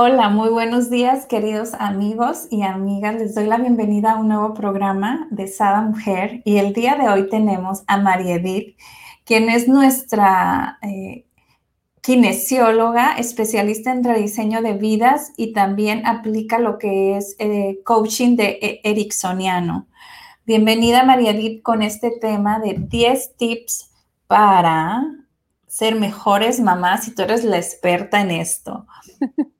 Hola, muy buenos días queridos amigos y amigas. Les doy la bienvenida a un nuevo programa de Sada Mujer y el día de hoy tenemos a María Edith, quien es nuestra eh, kinesióloga, especialista en rediseño de vidas y también aplica lo que es eh, coaching de e-, Ericksoniano. Bienvenida María Edith con este tema de 10 tips para ser mejores mamás y tú eres la experta en esto.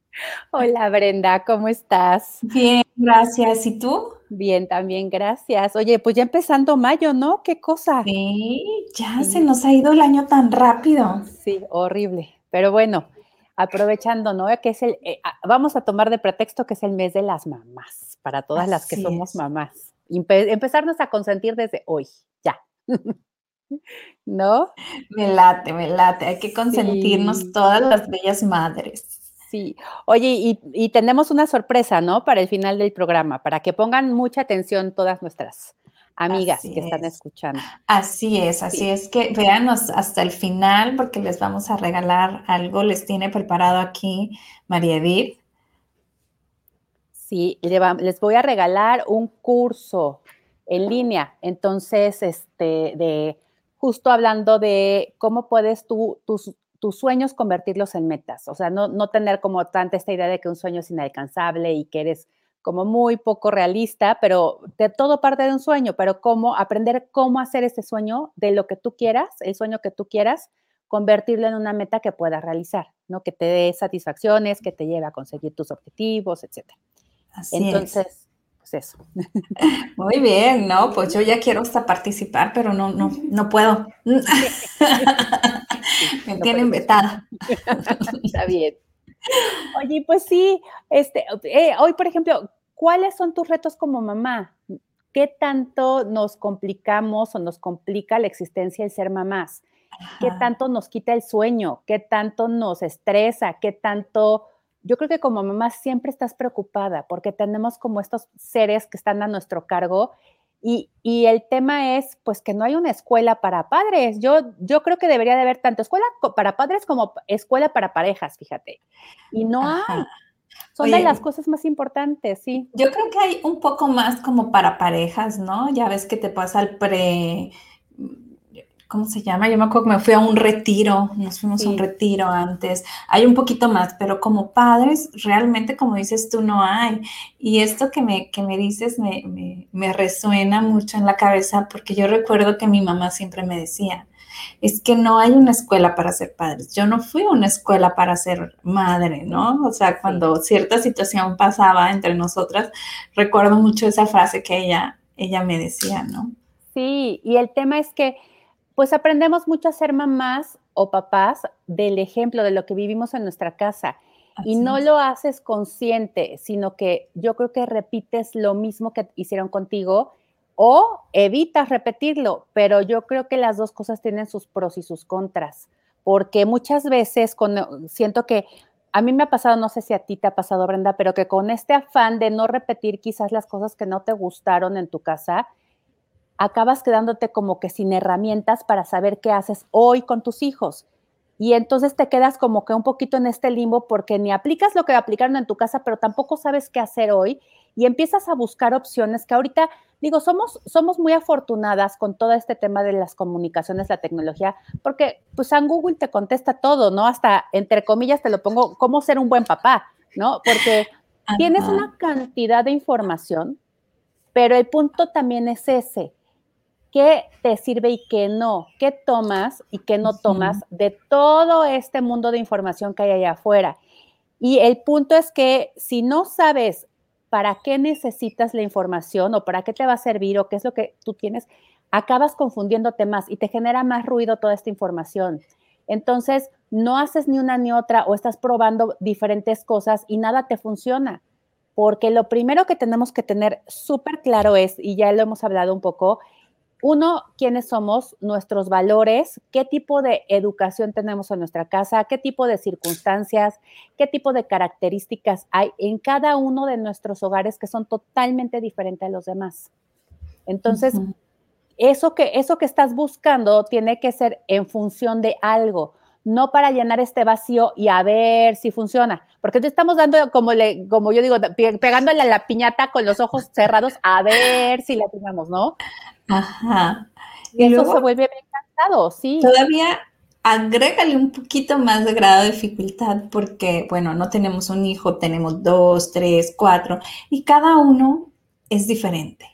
Hola Brenda, ¿cómo estás? Bien, gracias. ¿Y tú? Bien, también, gracias. Oye, pues ya empezando mayo, ¿no? ¿Qué cosa? Sí, ya se nos ha ido el año tan rápido. Sí, horrible. Pero bueno, aprovechando, ¿no? Que es el, eh, ah, vamos a tomar de pretexto que es el mes de las mamás, para todas las que somos mamás. empezarnos a consentir desde hoy, ya. ¿No? Me late, me late. Hay que consentirnos todas las bellas madres. Sí, oye, y, tenemos una sorpresa, ¿no? Para el final del programa, para que pongan mucha atención todas nuestras amigas que están escuchando. Así es, así es que véanos hasta el final porque les vamos a regalar algo, les tiene preparado aquí María Edith. Sí, les voy a regalar un curso en línea, entonces, este, de justo hablando de cómo puedes tú, tus, tus sueños convertirlos en metas, o sea, no, no tener como tanta esta idea de que un sueño es inalcanzable y que eres como muy poco realista, pero de todo parte de un sueño, pero cómo aprender cómo hacer ese sueño de lo que tú quieras, el sueño que tú quieras, convertirlo en una meta que puedas realizar, ¿no? Que te dé satisfacciones, que te lleve a conseguir tus objetivos, etc. Así Entonces, pues eso. Muy bien, ¿no? Pues yo ya quiero hasta participar, pero no, no, no puedo. Me tienen vetada. Está bien. Oye, pues sí, este, eh, hoy, por ejemplo, ¿cuáles son tus retos como mamá? ¿Qué tanto nos complicamos o nos complica la existencia el ser mamás? ¿Qué tanto nos quita el sueño? ¿Qué tanto nos estresa? ¿Qué tanto... Yo creo que como mamá siempre estás preocupada porque tenemos como estos seres que están a nuestro cargo y, el tema es, pues, que no hay una escuela para padres. Yo, yo creo que debería de haber tanto escuela para padres como escuela para parejas, fíjate. Y no hay. Son de las cosas más importantes, sí. Yo creo que hay un poco más como para parejas, ¿no? Ya ves que te pasa el pre, ¿cómo se llama? Yo me acuerdo que me fui a un retiro, nos fuimos a un retiro antes, hay un poquito más, pero como padres, realmente como dices tú, no hay. Y esto que me, que me dices me, me, me resuena mucho en la cabeza porque yo recuerdo que mi mamá siempre me decía, es que no hay una escuela para ser padres. Yo no fui a una escuela para ser madre, ¿no? O sea, cuando cierta situación pasaba entre nosotras, recuerdo mucho esa frase que ella, ella me decía, ¿no? Sí, y el tema es que pues aprendemos mucho a ser mamás o papás del ejemplo de lo que vivimos en nuestra casa. y no lo haces consciente, sino que yo creo que repites lo mismo que hicieron contigo o evitas repetirlo, pero yo creo que las dos cosas tienen sus pros y sus contras, porque muchas veces siento que a mí me ha pasado, no sé si a ti te ha pasado, Brenda, pero que con este afán de no repetir quizás las cosas que no te gustaron en tu casa, acabas quedándote como que sin herramientas para saber qué haces hoy con tus hijos. Y entonces te quedas como que un poquito en este limbo porque ni aplicas lo que aplicaron en tu casa, pero tampoco sabes qué hacer hoy y empiezas a buscar opciones que ahorita, digo, somos, somos muy afortunadas con todo este tema de las comunicaciones, la tecnología, porque pues en Google te contesta todo, ¿no? Hasta, entre comillas, te lo pongo, cómo ser un buen papá, ¿no? Porque tienes una cantidad de información, pero el punto también es ese, qué te sirve y qué no, qué tomas y qué no tomas de todo este mundo de información que hay allá afuera. Y el punto es que si no sabes para qué necesitas la información o para qué te va a servir o qué es lo que tú tienes, acabas confundiéndote más y te genera más ruido toda esta información. Entonces, no haces ni una ni otra o estás probando diferentes cosas y nada te funciona. Porque lo primero que tenemos que tener súper claro es, y ya lo hemos hablado un poco, uno, quiénes somos, nuestros valores, qué tipo de educación tenemos en nuestra casa, qué tipo de circunstancias, qué tipo de características hay en cada uno de nuestros hogares que son totalmente diferentes a los demás. Entonces, eso, que, eso que estás buscando tiene que ser en función de algo, no para llenar este vacío y a ver si funciona, porque te estamos dando, como, le, como yo digo, pegándole a la piñata con los ojos cerrados a ver si la tenemos, ¿no? Ajá. Y, eso se vuelve bien cansado, sí. Todavía agrégale un poquito más de grado de dificultad porque, bueno, no tenemos un hijo, tenemos dos, tres, cuatro, y cada uno es diferente.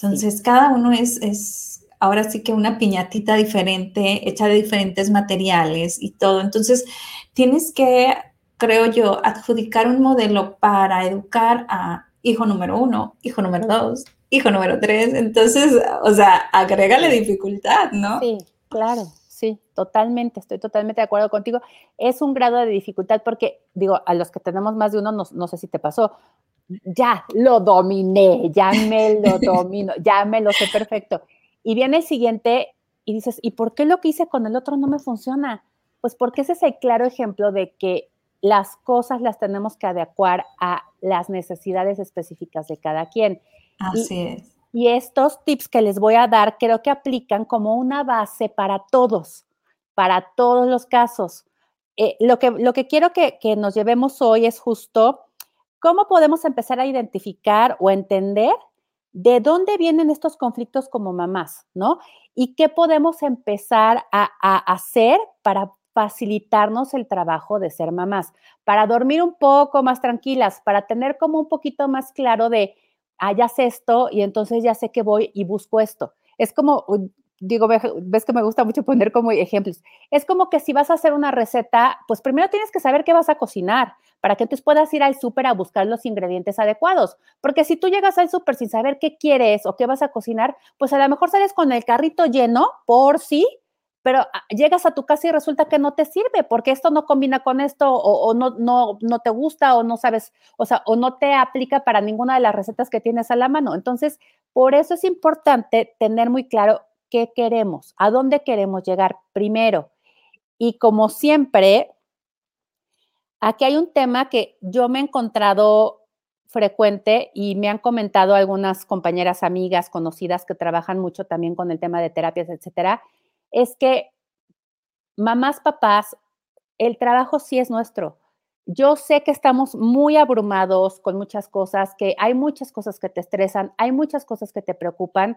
Entonces, cada uno es, es ahora sí que una piñatita diferente, hecha de diferentes materiales y todo. Entonces, tienes que, creo yo, adjudicar un modelo para educar a hijo número uno, hijo número dos, hijo número tres. Entonces, o sea, agrégale dificultad, ¿no? Sí, claro, sí, totalmente, estoy totalmente de acuerdo contigo. Es un grado de dificultad porque, digo, a los que tenemos más de uno, no, sé si te pasó, ya lo dominé, ya me lo domino, ya me lo sé perfecto. Y viene el siguiente y dices, ¿y por qué lo que hice con el otro no me funciona? Pues porque ese es el claro ejemplo de que las cosas las tenemos que adecuar a las necesidades específicas de cada quien. Así es. Y estos tips que les voy a dar creo que aplican como una base para todos, para todos los casos. Eh, lo, que, lo que quiero que, que nos llevemos hoy es justo cómo podemos empezar a identificar o entender de dónde vienen estos conflictos como mamás, ¿no? Y qué podemos empezar a, hacer para facilitarnos el trabajo de ser mamás, para dormir un poco más tranquilas, para tener como un poquito más claro de ah, esto y entonces ya sé que voy y busco esto. Es como, digo, ves que me gusta mucho poner como ejemplos. Es como que si vas a hacer una receta, pues primero tienes que saber qué vas a cocinar para que entonces puedas ir al súper a buscar los ingredientes adecuados. Porque si tú llegas al súper sin saber qué quieres o qué vas a cocinar, pues a lo mejor sales con el carrito lleno por sí pero ah, llegas a tu casa y resulta que no te sirve porque esto no combina con esto o, no, no, no, te gusta o no sabes, o sea, o no te aplica para ninguna de las recetas que tienes a la mano. Entonces, por eso es importante tener muy claro qué queremos, a dónde queremos llegar primero. Y como siempre, aquí hay un tema que yo me he encontrado frecuente y me han comentado algunas compañeras, amigas, conocidas que trabajan mucho también con el tema de terapias, etcétera, es que mamás, papás, el trabajo sí es nuestro. Yo sé que estamos muy abrumados con muchas cosas, que hay muchas cosas que te estresan, hay muchas cosas que te preocupan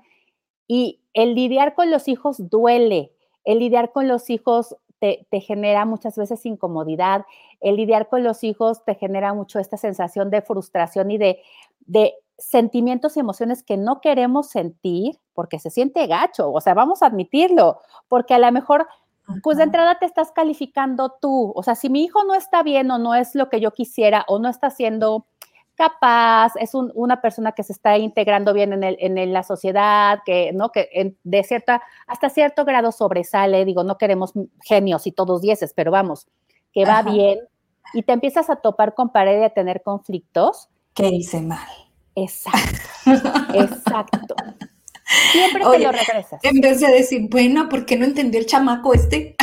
y el lidiar con los hijos duele, el lidiar con los hijos te, genera muchas veces incomodidad, el lidiar con los hijos te genera mucho esta sensación de frustración y de, de sentimientos y emociones que no queremos sentir porque se siente gacho, o sea, vamos a admitirlo, porque a lo mejor, pues de entrada te estás calificando tú, o sea, si mi hijo no está bien o no es lo que yo quisiera o no está siendo capaz, es una persona que se está integrando bien en, el, en la sociedad, que, ¿no? que de cierta, hasta cierto grado sobresale, digo, no queremos genios y todos dieces, pero vamos, que va bien, y te empiezas a topar con pared y a tener conflictos. ¿Qué hice mal? Exacto, exacto. Siempre te lo regresas. En vez de decir, bueno, ¿por qué no entendió el chamaco este?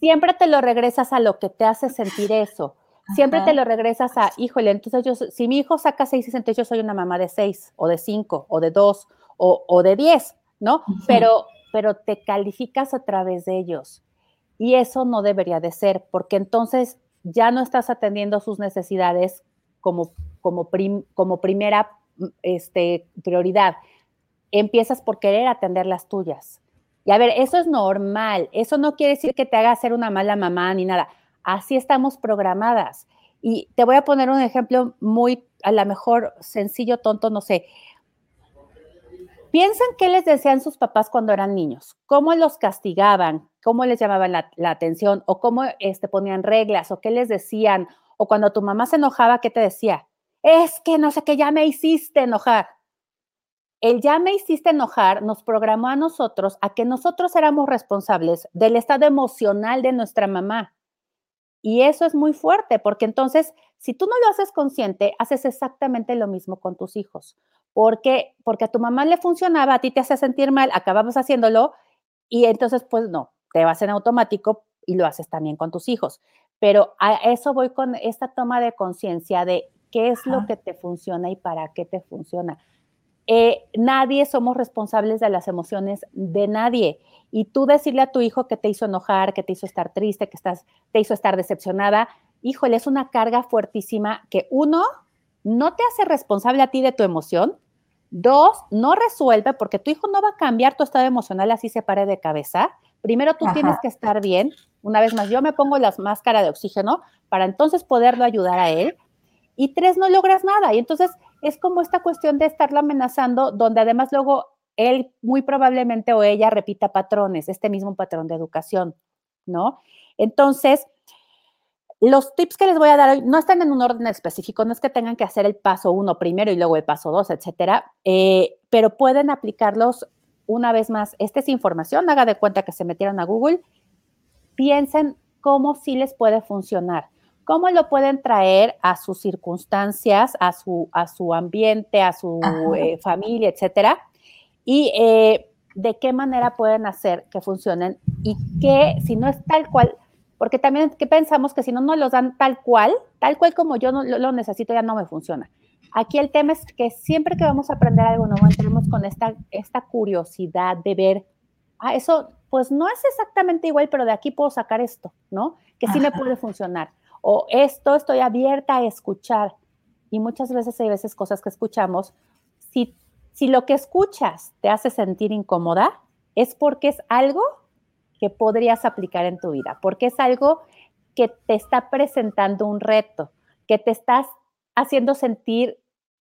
Siempre te lo regresas a lo que te hace sentir eso. Siempre te lo regresas a, híjole, entonces yo, si mi hijo saca seis, entonces yo soy una mamá de seis, o de cinco, o de dos, o, de diez, ¿no? pero, pero te calificas a través de ellos. Y eso no debería de ser, porque entonces ya no estás atendiendo sus necesidades como como, como primera este, prioridad. Empiezas por querer atender las tuyas. Y a ver, eso es normal. Eso no quiere decir que te haga ser una mala mamá ni nada. Así estamos programadas. Y te voy a poner un ejemplo muy, a lo mejor sencillo, tonto, no sé. Piensan qué les decían sus papás cuando eran niños, cómo los castigaban, cómo les llamaban la, atención, o cómo este, ponían reglas, o qué les decían, o cuando tu mamá se enojaba, ¿qué te decía? es que no sé qué ya me hiciste enojar. el ya me hiciste enojar nos programó a nosotros a que nosotros éramos responsables del estado emocional de nuestra mamá. Y eso es muy fuerte, porque entonces, si tú no lo haces consciente, haces exactamente lo mismo con tus hijos. Porque, porque a tu mamá le funcionaba, a ti te hace sentir mal, acabamos haciéndolo, y entonces, pues no, te vas en automático y lo haces también con tus hijos. Pero a eso voy con esta toma de conciencia de qué es lo que te funciona y para qué te funciona. Eh, nadie somos responsables de las emociones de nadie. Y tú decirle a tu hijo que te hizo enojar, que te hizo estar triste, que estás, te hizo estar decepcionada, híjole, es una carga fuertísima que uno, no te hace responsable a ti de tu emoción. Dos, no resuelve porque tu hijo no va a cambiar tu estado emocional así se pare de cabeza. Primero tú tienes que estar bien. Una vez más, yo me pongo las máscaras de oxígeno para entonces poderlo ayudar a él. Y tres, no logras nada. Y entonces es como esta cuestión de estarlo amenazando, donde además luego él muy probablemente o ella repita patrones, este mismo patrón de educación, ¿no? Entonces, los tips que les voy a dar hoy no están en un orden específico, no es que tengan que hacer el paso uno primero y luego el paso dos, etcétera, eh, pero pueden aplicarlos una vez más. Esta es información, haga de cuenta que se metieron a Google, piensen cómo sí les puede funcionar cómo lo pueden traer a sus circunstancias, a su, a su ambiente, a su eh, familia, etcétera, y eh, de qué manera pueden hacer que funcionen y que si no es tal cual, porque también que pensamos que si no nos los dan tal cual, tal cual como yo no, lo, necesito, ya no me funciona. Aquí el tema es que siempre que vamos a aprender algo nuevo, entremos con esta, esta curiosidad de ver, ah, eso pues no es exactamente igual, pero de aquí puedo sacar esto, ¿no? Que sí me puede funcionar o esto estoy abierta a escuchar. Y muchas veces hay veces cosas que escuchamos. Si, si lo que escuchas te hace sentir incómoda, es porque es algo que podrías aplicar en tu vida, porque es algo que te está presentando un reto, que te estás haciendo sentir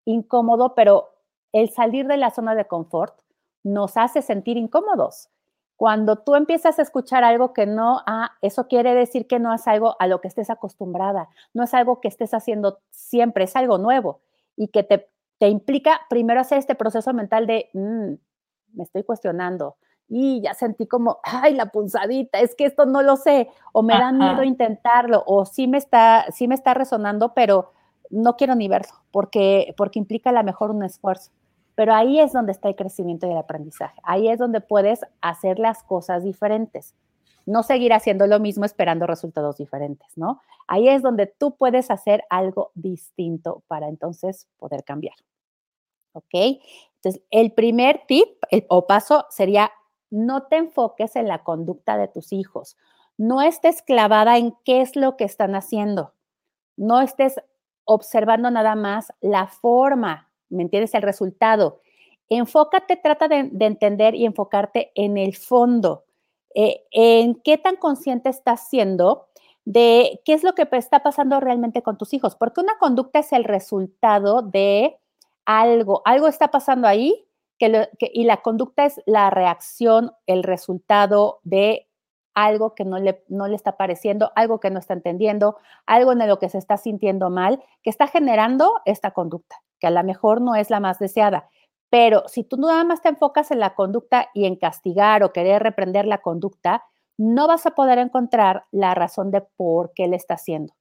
incómodo, pero el salir de la zona de confort nos hace sentir incómodos. Cuando tú empiezas a escuchar algo que no, ah, eso quiere decir que no es algo a lo que estés acostumbrada, no es algo que estés haciendo siempre, es algo nuevo y que te, te implica primero hacer este proceso mental de, mm, me estoy cuestionando y ya sentí como, ay, la punzadita, es que esto no lo sé, o me da miedo intentarlo, o sí me está, sí me está resonando, pero no quiero ni verlo, porque, porque implica a lo mejor un esfuerzo. Pero ahí es donde está el crecimiento y el aprendizaje. Ahí es donde puedes hacer las cosas diferentes. No seguir haciendo lo mismo esperando resultados diferentes, ¿no? Ahí es donde tú puedes hacer algo distinto para entonces poder cambiar. ¿Ok? Entonces, el primer tip o paso sería no te enfoques en la conducta de tus hijos. No estés clavada en qué es lo que están haciendo. No estés observando nada más la forma ¿me entiendes? El resultado. Enfócate, trata de, entender y enfocarte en el fondo, eh, en qué tan consciente estás siendo de qué es lo que está pasando realmente con tus hijos, porque una conducta es el resultado de algo, algo está pasando ahí que y la conducta es la reacción, el resultado de algo que no le, no le está pareciendo, algo que no está entendiendo, algo en lo que se está sintiendo mal, que está generando esta conducta que a lo mejor no es la más deseada. Pero si tú nada más te enfocas en la conducta y en castigar o querer reprender la conducta, no vas a poder encontrar la razón de por qué le está haciendo.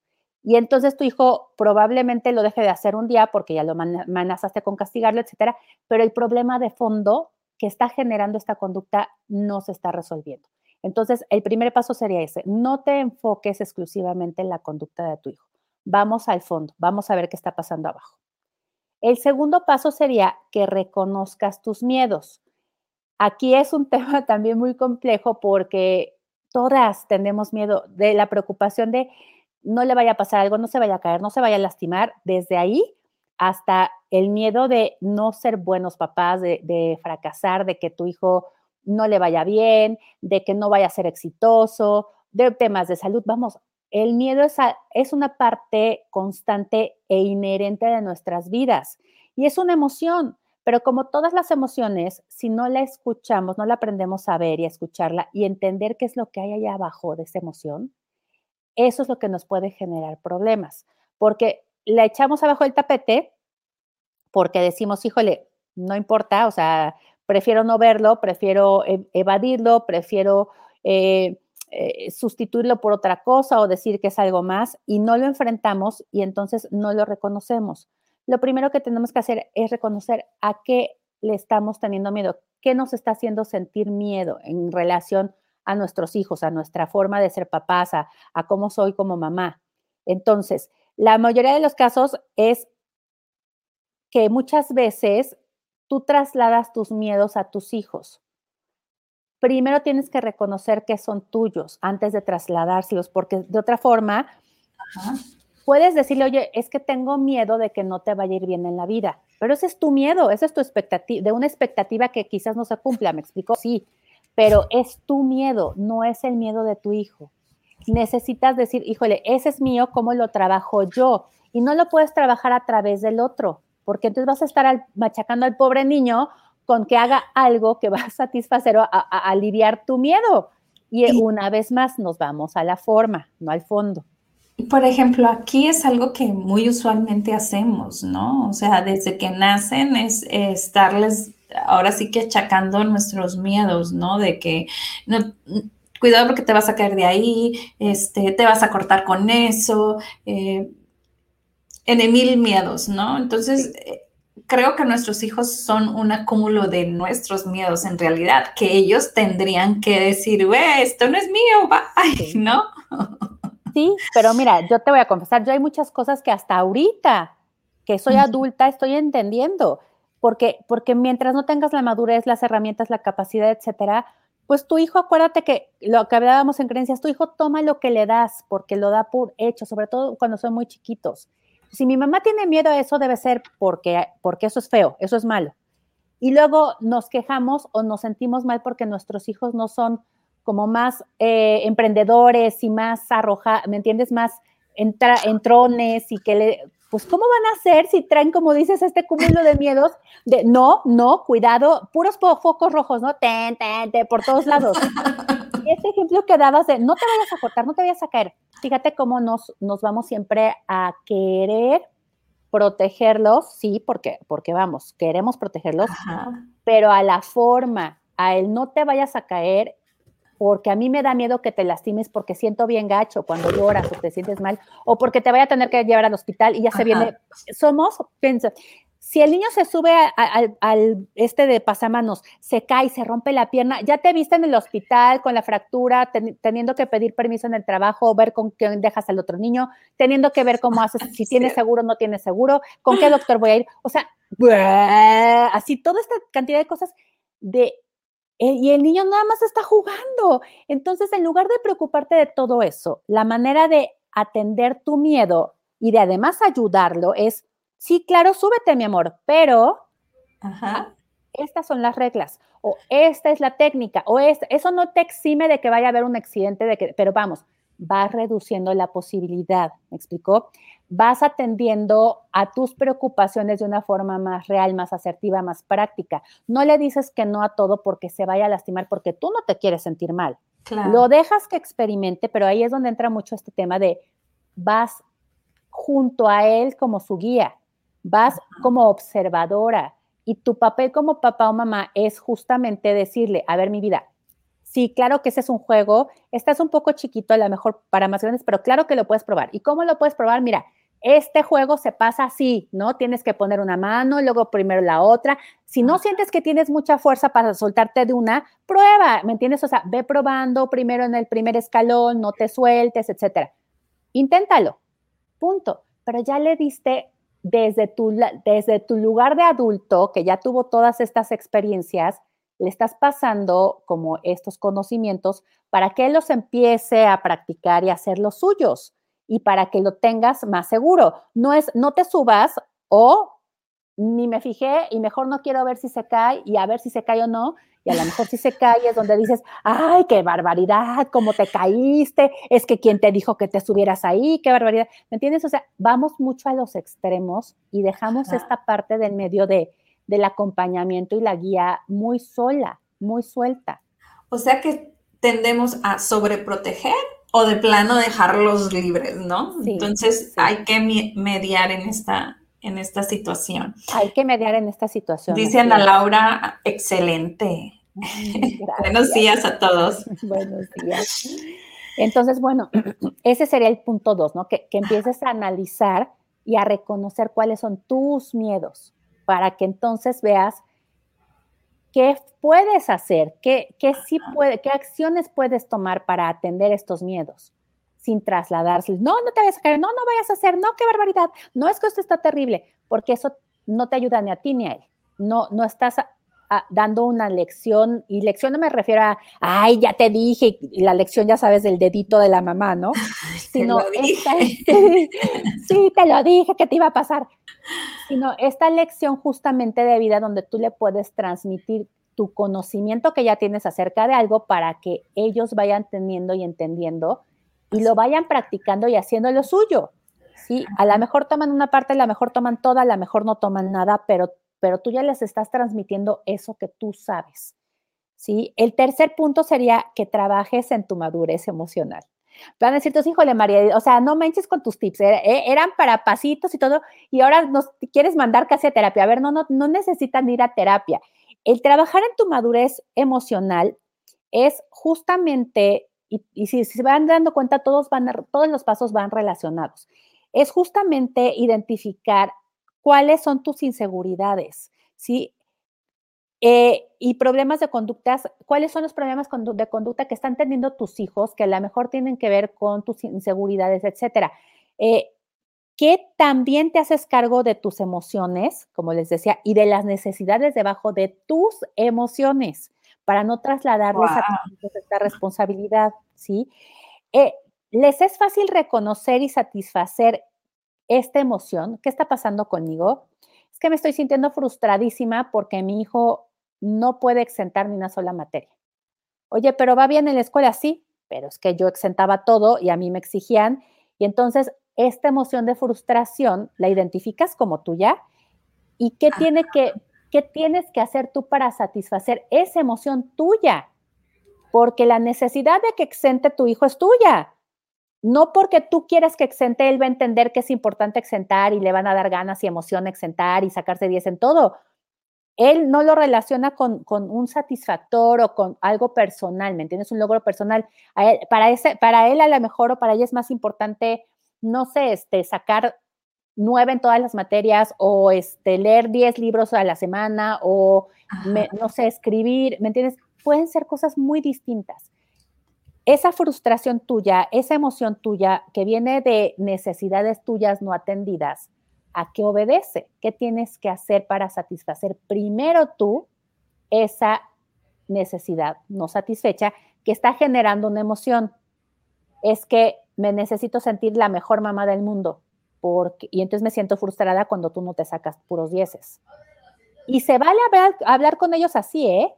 Y entonces tu hijo probablemente lo deje de hacer un día porque ya lo amenazaste con castigarlo, etcétera, pero el problema de fondo que está generando esta conducta no se está resolviendo. Entonces, el primer paso sería ese, no te enfoques exclusivamente en la conducta de tu hijo. Vamos al fondo, vamos a ver qué está pasando abajo. El segundo paso sería que reconozcas tus miedos. Aquí es un tema también muy complejo porque todas tenemos miedo de la preocupación de no le vaya a pasar algo, no se vaya a caer, no se vaya a lastimar, desde ahí hasta el miedo de no ser buenos papás, de, fracasar, de que tu hijo no le vaya bien, de que no vaya a ser exitoso, de temas de salud. Vamos, el miedo es, una parte constante e inherente de nuestras vidas y es una emoción, pero como todas las emociones, si no la escuchamos, no la aprendemos a ver y a escucharla y entender qué es lo que hay allá abajo de esa emoción, eso es lo que nos puede generar problemas, porque la echamos abajo del tapete porque decimos, híjole, no importa, o sea, prefiero no verlo, prefiero e, evadirlo, prefiero eh, eh, sustituirlo por otra cosa o decir que es algo más y no lo enfrentamos y entonces no lo reconocemos. Lo primero que tenemos que hacer es reconocer a qué le estamos teniendo miedo, qué nos está haciendo sentir miedo en relación a nuestros hijos, a nuestra forma de ser papás, a, a cómo soy como mamá. Entonces, la mayoría de los casos es que muchas veces tú trasladas tus miedos a tus hijos. Primero tienes que reconocer que son tuyos antes de trasladárselos, porque de otra forma puedes decirle, oye, es que tengo miedo de que no te vaya a ir bien en la vida, pero ese es tu miedo, esa es tu expectativa, de una expectativa que quizás no se cumpla, ¿me explico? Sí, pero es tu miedo, no es el miedo de tu hijo. Necesitas decir, híjole, ese es mío, ¿cómo lo trabajo yo? Y no lo puedes trabajar a través del otro porque entonces vas a estar machacando al pobre niño con que haga algo que va a satisfacer o a, aliviar tu miedo. Y, una vez más nos vamos a la forma, no al fondo. Por ejemplo, aquí es algo que muy usualmente hacemos, ¿no? O sea, desde que nacen es, estarles ahora sí que achacando nuestros miedos, ¿no? De que no, cuidado porque te vas a caer de ahí, este, te vas a cortar con eso, eh, en mil miedos, ¿no? Entonces, eh, creo que nuestros hijos son un acúmulo de nuestros miedos en realidad, que ellos tendrían que decir, güey, esto no es mío, bye, ¿no? Sí, pero mira, yo te voy a confesar, yo hay muchas cosas que hasta ahorita, que soy adulta, estoy entendiendo, porque, porque mientras no tengas la madurez, las herramientas, la capacidad, etcétera, pues tu hijo, acuérdate que lo que hablábamos en creencias, tu hijo toma lo que le das, porque lo da por hecho, sobre todo cuando son muy chiquitos si mi mamá tiene miedo a eso, debe ser porque, porque eso es feo, eso es malo. Y luego nos quejamos o nos sentimos mal porque nuestros hijos no son como más eh, emprendedores y más arroja, ¿me entiendes? Más entra, entrones y que le, pues ¿cómo van a hacer si traen, como dices, este cúmulo de miedos? De no, no, cuidado, puros focos rojos, ¿no? Ten, ten, ten, por todos lados. este ejemplo que dabas de no te vayas a cortar, no te vayas a caer. Fíjate cómo nos, nos vamos siempre a querer protegerlos, sí, porque, porque vamos, queremos protegerlos, pero a la forma, a el no te vayas a caer, porque a mí me da miedo que te lastimes porque siento bien gacho cuando lloras o te sientes mal, o porque te vaya a tener que llevar al hospital y ya se viene. Somos, piensa, si el niño se sube al este de pasamanos, se cae, se rompe la pierna, ya te viste en el hospital con la fractura, teniendo que pedir permiso en el trabajo, ver con quién dejas al otro niño, teniendo que ver cómo haces, si tienes seguro o no tienes seguro, con qué doctor voy a ir. O sea, así toda esta cantidad de cosas de y el niño nada más está jugando. Entonces, en lugar de preocuparte de todo eso, la manera de atender tu miedo y de además ayudarlo es sí, claro, súbete, mi amor, pero estas son las reglas, o esta es la técnica, o eso no te exime de que vaya a haber un accidente, de que, pero vamos, vas reduciendo la posibilidad, ¿me explicó? Vas atendiendo a tus preocupaciones de una forma más real, más asertiva, más práctica. No le dices que no a todo porque se vaya a lastimar, porque tú no te quieres sentir mal. Lo dejas que experimente, pero ahí es donde entra mucho este tema de vas junto a él como su guía vas como observadora y tu papel como papá o mamá es justamente decirle, a ver mi vida, sí, claro que ese es un juego, estás un poco chiquito, a lo mejor para más grandes, pero claro que lo puedes probar. ¿Y cómo lo puedes probar? Mira, este juego se pasa así, ¿no? Tienes que poner una mano, luego primero la otra. Si no sientes que tienes mucha fuerza para soltarte de una, prueba, ¿me entiendes? O sea, ve probando primero en el primer escalón, no te sueltes, etcétera. Inténtalo, punto. Pero ya le diste desde tu, desde tu lugar de adulto, que ya tuvo todas estas experiencias, le estás pasando como estos conocimientos para que él los empiece a practicar y hacer los suyos y para que lo tengas más seguro. No es, no te subas o ni me fijé y mejor no quiero ver si se cae y a ver si se cae o no, y a lo mejor si se cae es donde dices, ay, qué barbaridad, cómo te caíste, es que quién te dijo que te subieras ahí, qué barbaridad. ¿Me entiendes? O sea, vamos mucho a los extremos y dejamos esta parte del medio de, del acompañamiento y la guía muy sola, muy suelta. O sea que tendemos a sobreproteger o de plano dejarlos libres, ¿no? Entonces hay que mediar en esta, en esta situación. Hay que mediar en esta situación. Dice Ana Laura, excelente. Buenos días a todos. Buenos días. Entonces, bueno, ese sería el punto dos, ¿no? Que, que empieces a analizar y a reconocer cuáles son tus miedos para que entonces veas qué puedes hacer, qué, qué, sí puede, qué acciones puedes tomar para atender estos miedos sin trasladarse. No, no te vayas a caer, no, no vayas a hacer, no, qué barbaridad, no es que esto está terrible, porque eso no te ayuda ni a ti ni a él. No, no estás dando una lección, y lección no me refiero a, ay, ya te dije, y la lección ya sabes del dedito de la mamá, ¿no? Sino, sí, te lo dije que te iba a pasar. Sino esta lección justamente de vida donde tú le puedes transmitir tu conocimiento que ya tienes acerca de algo para que ellos vayan teniendo y entendiendo y lo vayan practicando y haciendo lo suyo. Sí, a lo mejor toman una parte, a lo mejor toman toda, a lo mejor no toman nada, pero pero tú ya les estás transmitiendo eso que tú sabes. ¿sí? El tercer punto sería que trabajes en tu madurez emocional. Van a decir, híjole, María, o sea, no manches con tus tips, eh, eh, eran para pasitos y todo, y ahora nos quieres mandar casi a terapia. A ver, no, no, no necesitan ir a terapia. El trabajar en tu madurez emocional es justamente, y, si, se van dando cuenta, todos, van todos los pasos van relacionados. Es justamente identificar cuáles son tus inseguridades, ¿sí? Eh, y problemas de conductas, cuáles son los problemas de conducta que están teniendo tus hijos, que a lo mejor tienen que ver con tus inseguridades, etcétera. Eh, que también te haces cargo de tus emociones, como les decía, y de las necesidades debajo de tus emociones, para no trasladarles a tus esta responsabilidad, ¿sí? Eh, les es fácil reconocer y satisfacer esta emoción, ¿qué está pasando conmigo? Es que me estoy sintiendo frustradísima porque mi hijo no puede exentar ni una sola materia. Oye, pero va bien en la escuela, sí, pero es que yo exentaba todo y a mí me exigían. Y entonces esta emoción de frustración la identificas como tuya y qué, tiene que, qué tienes que hacer tú para satisfacer esa emoción tuya. Porque la necesidad de que exente tu hijo es tuya no porque tú quieres que exente, él va a entender que es importante exentar y le van a dar ganas y emoción exentar y sacarse 10 en todo. Él no lo relaciona con, un satisfactor o con algo personal, ¿me entiendes? Un logro personal. para, ese, para él a lo mejor o para ella es más importante, no sé, este, sacar nueve en todas las materias o este, leer 10 libros a la semana o, no sé, escribir, ¿me entiendes? Pueden ser cosas muy distintas esa frustración tuya, esa emoción tuya que viene de necesidades tuyas no atendidas, ¿a qué obedece? ¿Qué tienes que hacer para satisfacer primero tú esa necesidad no satisfecha que está generando una emoción? Es que me necesito sentir la mejor mamá del mundo porque, y entonces me siento frustrada cuando tú no te sacas puros dieces. Y se vale hablar, hablar con ellos así, ¿eh?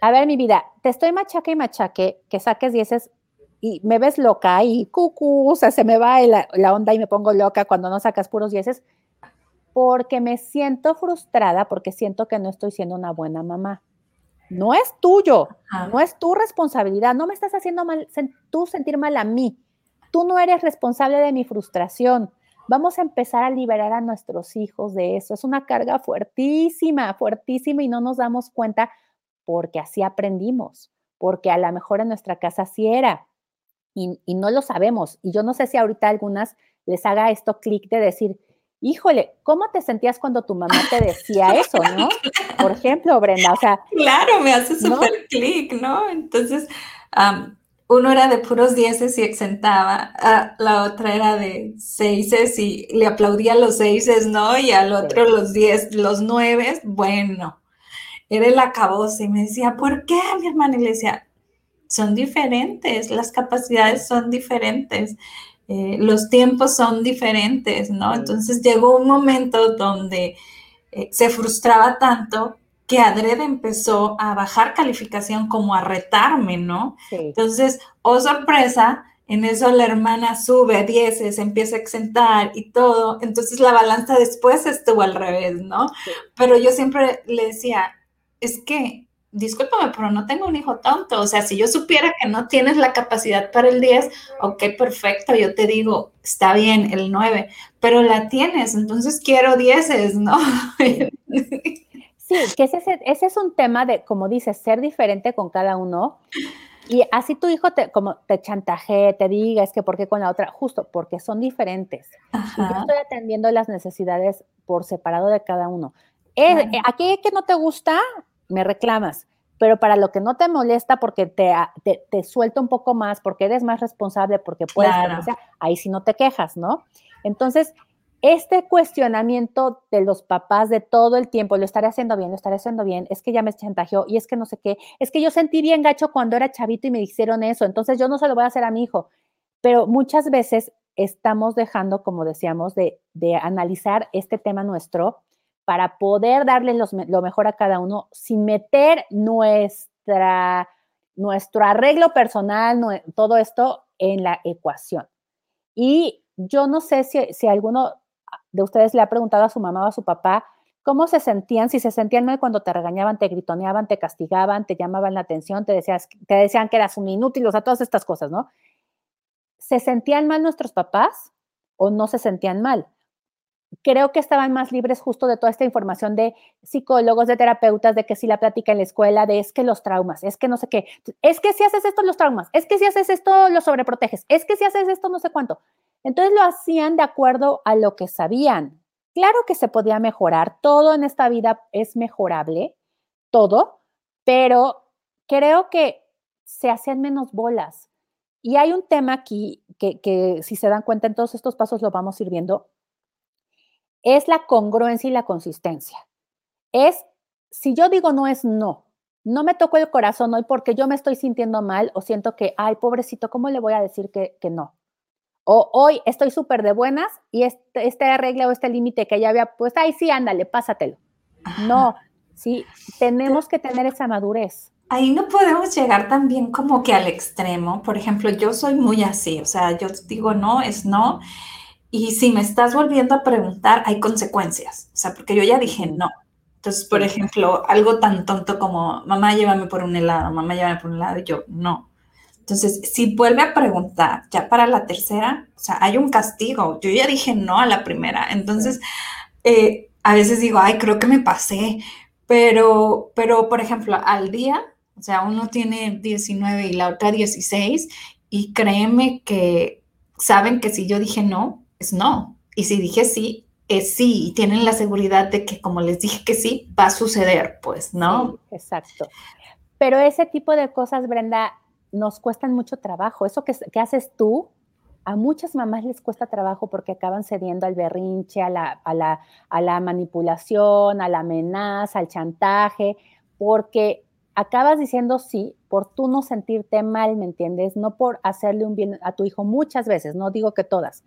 A ver, mi vida, te estoy machaque y machaque, que saques dieces y me ves loca y cucu, o sea, se me va la, onda y me pongo loca cuando no sacas puros dieces, porque me siento frustrada, porque siento que no estoy siendo una buena mamá. No es tuyo, no es tu responsabilidad, no me estás haciendo mal, tú sentir mal a mí. Tú no eres responsable de mi frustración. Vamos a empezar a liberar a nuestros hijos de eso. Es una carga fuertísima, fuertísima y no nos damos cuenta porque así aprendimos, porque a lo mejor en nuestra casa sí era y, no lo sabemos. Y yo no sé si ahorita algunas les haga esto clic de decir, híjole, ¿cómo te sentías cuando tu mamá te decía eso, no? Por ejemplo, Brenda, o sea. Claro, me hace súper clic, ¿no? Entonces, uno era de puros dieces y exentaba, ah, la otra era de seises y le aplaudía los seises, ¿no? Y al otro los diez, los nueve, bueno, era el acabose y me decía, ¿por qué, mi hermana? Y le decía, son diferentes, las capacidades son diferentes, eh, los tiempos son diferentes, ¿no? Entonces llegó un momento donde eh, se frustraba tanto que Adrede empezó a bajar calificación como a retarme, ¿no? Entonces, oh sorpresa, en eso la hermana sube a dieces, empieza a exentar y todo. Entonces la balanza después estuvo al revés, ¿no? Pero yo siempre le decía, es que discúlpame, pero no tengo un hijo tonto. O sea, si yo supiera que no tienes la capacidad para el 10, ok, perfecto, yo te digo, está bien, el 9, pero la tienes, entonces quiero 10, ¿no? Sí, que ese, ese es un tema de, como dices, ser diferente con cada uno. Y así tu hijo te, como te chantaje, te diga, es que por qué con la otra, justo porque son diferentes. Y yo estoy atendiendo las necesidades por separado de cada uno. Eh, aquí que no te gusta, me reclamas, pero para lo que no te molesta porque te, te, te suelta un poco más, porque eres más responsable, porque puedes, ahí sí no te quejas, ¿no? Entonces, este cuestionamiento de los papás de todo el tiempo, lo estaré haciendo bien, lo estaré haciendo bien, es que ya me chantajeó y es que no sé qué, es que yo sentí bien gacho cuando era chavito y me dijeron eso, entonces yo no se lo voy a hacer a mi hijo. Pero muchas veces estamos dejando, como decíamos, de, de analizar este tema nuestro para poder darle lo mejor a cada uno sin meter nuestra, nuestro arreglo personal, todo esto en la ecuación. Y yo no sé si, si alguno de ustedes le ha preguntado a su mamá o a su papá cómo se sentían, si se sentían mal cuando te regañaban, te gritoneaban, te castigaban, te llamaban la atención, te, te decían que eras un inútil, o sea, todas estas cosas, ¿no? ¿Se sentían mal nuestros papás o no se sentían mal? Creo que estaban más libres justo de toda esta información de psicólogos, de terapeutas, de que si la plática en la escuela, de es que los traumas, es que no sé qué, es que si haces esto los traumas, es que si haces esto lo sobreproteges, es que si haces esto no sé cuánto. Entonces lo hacían de acuerdo a lo que sabían. Claro que se podía mejorar, todo en esta vida es mejorable, todo, pero creo que se hacían menos bolas. Y hay un tema aquí que, si se dan cuenta en todos estos pasos lo vamos a ir viendo, es la congruencia y la consistencia. Es, si yo digo no es no, no me toco el corazón hoy porque yo me estoy sintiendo mal o siento que, ay, pobrecito, ¿cómo le voy a decir que, que no? O hoy estoy súper de buenas y este, este regla o este límite que ya había puesto, ay, sí, ándale, pásatelo. No, sí, tenemos que tener esa madurez. Ahí no podemos llegar también como que al extremo. Por ejemplo, yo soy muy así, o sea, yo digo no, es no. Y si me estás volviendo a preguntar, hay consecuencias. O sea, porque yo ya dije no. Entonces, por ejemplo, algo tan tonto como, mamá, llévame por un helado, mamá, llévame por un helado, y yo no. Entonces, si vuelve a preguntar ya para la tercera, o sea, hay un castigo. Yo ya dije no a la primera. Entonces, eh, a veces digo, ay, creo que me pasé. Pero, pero, por ejemplo, al día, o sea, uno tiene 19 y la otra 16, y créeme que saben que si yo dije no, es no. Y si dije sí, es sí. Y tienen la seguridad de que como les dije que sí, va a suceder, pues, ¿no? exacto. Pero ese tipo de cosas, Brenda, nos cuestan mucho trabajo. Eso que, haces tú, a muchas mamás les cuesta trabajo porque acaban cediendo al berrinche, a la, a, la, a la, manipulación, a la amenaza, al chantaje, porque acabas diciendo sí por tú no sentirte mal, ¿me entiendes? No por hacerle un bien a tu hijo muchas veces, no digo que todas.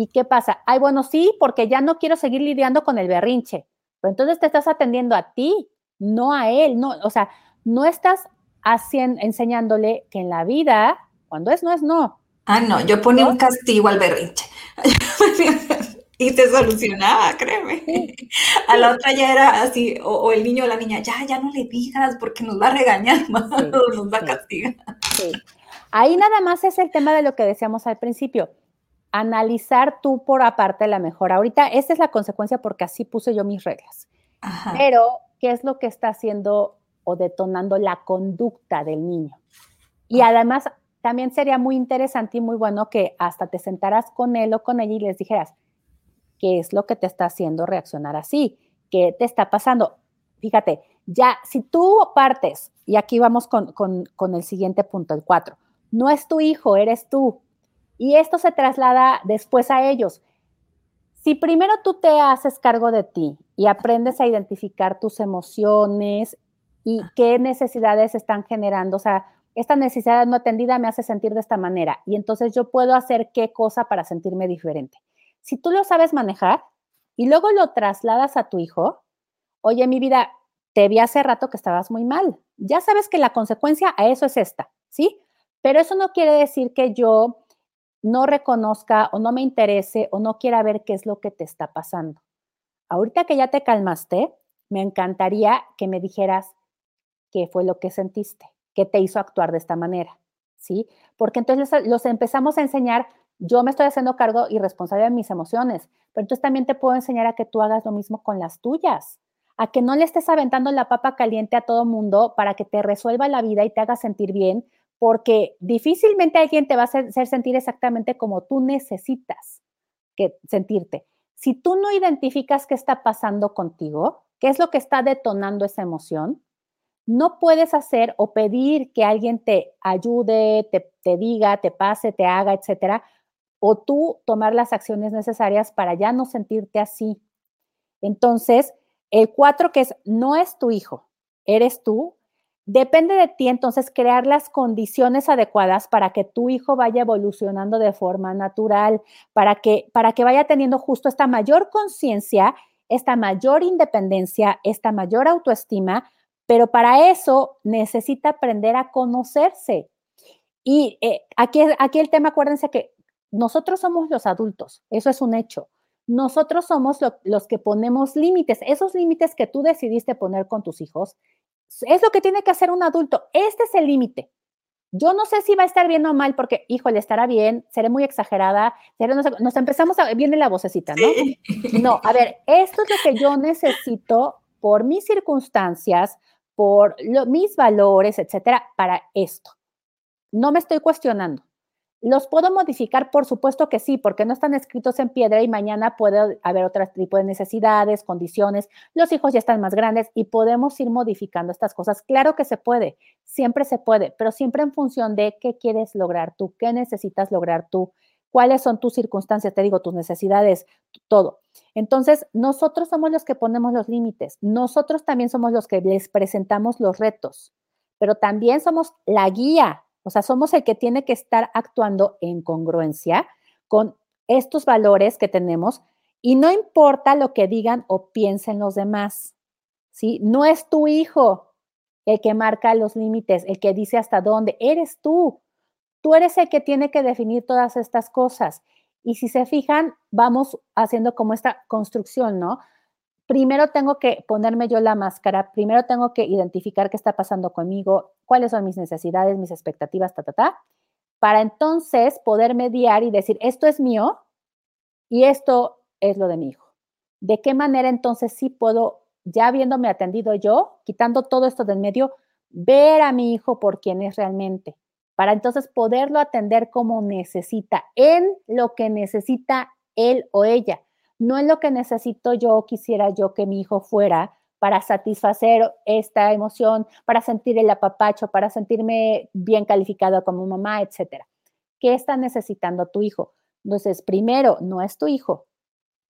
¿Y qué pasa? Ay, bueno, sí, porque ya no quiero seguir lidiando con el berrinche. Pero entonces te estás atendiendo a ti, no a él, no, o sea, no estás enseñándole que en la vida, cuando es no es no. Ah, no, yo ponía un castigo al berrinche. y te solucionaba, créeme. A la otra ya era así, o, el niño o la niña, ya, ya no le digas porque nos va a regañar más nos va a castigar. Ahí nada más es el tema de lo que decíamos al principio. Analizar tú por aparte la mejor. Ahorita, esta es la consecuencia porque así puse yo mis reglas. Pero, ¿qué es lo que está haciendo o detonando la conducta del niño. Y además, también sería muy interesante y muy bueno que hasta te sentaras con él o con ella y les dijeras, ¿qué es lo que te está haciendo reaccionar así? ¿Qué te está pasando? Fíjate, ya, si tú partes, y aquí vamos con, con el siguiente punto, el cuatro, no es tu hijo, eres tú. Y esto se traslada después a ellos. Si primero tú te haces cargo de ti y aprendes a identificar tus emociones y qué necesidades están generando. O sea, esta necesidad no atendida me hace sentir de esta manera y entonces yo puedo hacer qué cosa para sentirme diferente. Si tú lo sabes manejar y luego lo trasladas a tu hijo, oye, mi vida, te vi hace rato que estabas muy mal. Ya sabes que la consecuencia a eso es esta, ¿sí? Pero eso no quiere decir que yo no reconozca o no me interese o no quiera ver qué es lo que te está pasando. Ahorita que ya te calmaste, me encantaría que me dijeras qué fue lo que sentiste, qué te hizo actuar de esta manera, ¿sí? Porque entonces los empezamos a enseñar, yo me estoy haciendo cargo y responsable de mis emociones, pero entonces también te puedo enseñar a que tú hagas lo mismo con las tuyas, a que no le estés aventando la papa caliente a todo mundo para que te resuelva la vida y te haga sentir bien, porque difícilmente alguien te va a hacer, sentir exactamente como tú necesitas que sentirte. Si tú no identificas qué está pasando contigo, qué es lo que está detonando esa emoción, no puedes hacer o pedir que alguien te ayude, te, te diga, te pase, te haga, etcétera, o tú tomar las acciones necesarias para ya no sentirte así. Entonces, el cuatro que es, no es tu hijo, eres tú, Depende de ti entonces crear las condiciones adecuadas para que tu hijo vaya evolucionando de forma natural, para que, para que vaya teniendo justo esta mayor conciencia, esta mayor independencia, esta mayor autoestima, pero para eso necesita aprender a conocerse. Y eh, aquí, aquí el tema, acuérdense que nosotros somos los adultos, eso es un hecho. Nosotros somos los que ponemos límites, esos límites que tú decidiste poner con tus hijos, es lo que tiene que hacer un adulto. Este es el límite. Yo no sé si va a estar bien o mal, porque, híjole, estará bien, seré muy exagerada, nos, empezamos a, viene la vocecita, ¿no? No, a ver, esto es lo que yo necesito por mis circunstancias, por mis valores, etcétera, para esto. No me estoy cuestionando. ¿Los puedo modificar? Por supuesto que sí, porque no están escritos en piedra y mañana puede haber otro tipo de necesidades, condiciones. Los hijos ya están más grandes y podemos ir modificando estas cosas. Claro que se puede, siempre se puede, pero siempre en función de qué quieres lograr tú, qué necesitas lograr tú, cuáles son tus circunstancias, te digo, tus necesidades, todo. Entonces, nosotros somos los que ponemos los límites, nosotros también somos los que les presentamos los retos, pero también somos la guía o sea, somos el que tiene que estar actuando en congruencia con estos valores que tenemos y no importa lo que digan o piensen los demás. ¿sí? No es tu hijo el que marca los límites, el que dice hasta dónde, eres tú. Tú eres el que tiene que definir todas estas cosas. Y si se fijan, vamos haciendo como esta construcción, ¿no? Primero tengo que ponerme yo la máscara, primero tengo que identificar qué está pasando conmigo, cuáles son mis necesidades, mis expectativas, ta, ta, ta, para entonces poder mediar y decir, esto es mío y esto es lo de mi hijo. ¿De qué manera entonces sí puedo, ya habiéndome atendido yo, quitando todo esto del medio, ver a mi hijo por quien es realmente? Para entonces poderlo atender como necesita, en lo que necesita él o ella no es lo que necesito yo, quisiera yo que mi hijo fuera para satisfacer esta emoción, para sentir el apapacho, para sentirme bien calificado como mamá, etcétera. ¿Qué está necesitando tu hijo? Entonces, primero, no es tu hijo.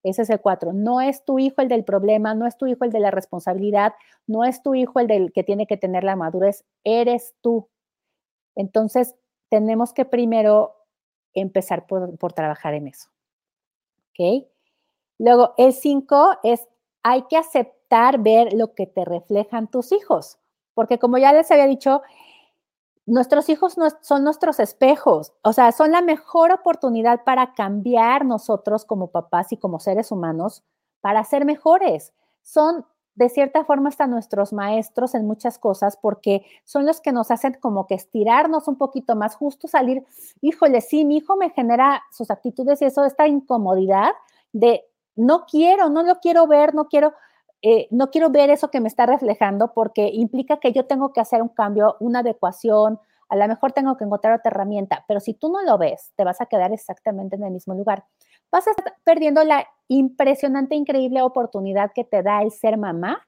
Ese es el cuatro. No es tu hijo el del problema, no es tu hijo el de la responsabilidad, no es tu hijo el del que tiene que tener la madurez, eres tú. Entonces, tenemos que primero empezar por, por trabajar en eso. ¿Ok? Luego, el cinco es, hay que aceptar ver lo que te reflejan tus hijos, porque como ya les había dicho, nuestros hijos son nuestros espejos, o sea, son la mejor oportunidad para cambiar nosotros como papás y como seres humanos, para ser mejores. Son de cierta forma hasta nuestros maestros en muchas cosas porque son los que nos hacen como que estirarnos un poquito más, justo salir, híjole, sí, mi hijo me genera sus actitudes y eso, esta incomodidad de no quiero, no lo quiero ver, no quiero, eh, no quiero ver eso que me está reflejando porque implica que yo tengo que hacer un cambio, una adecuación, a lo mejor tengo que encontrar otra herramienta, pero si tú no lo ves, te vas a quedar exactamente en el mismo lugar. Vas a estar perdiendo la impresionante, increíble oportunidad que te da el ser mamá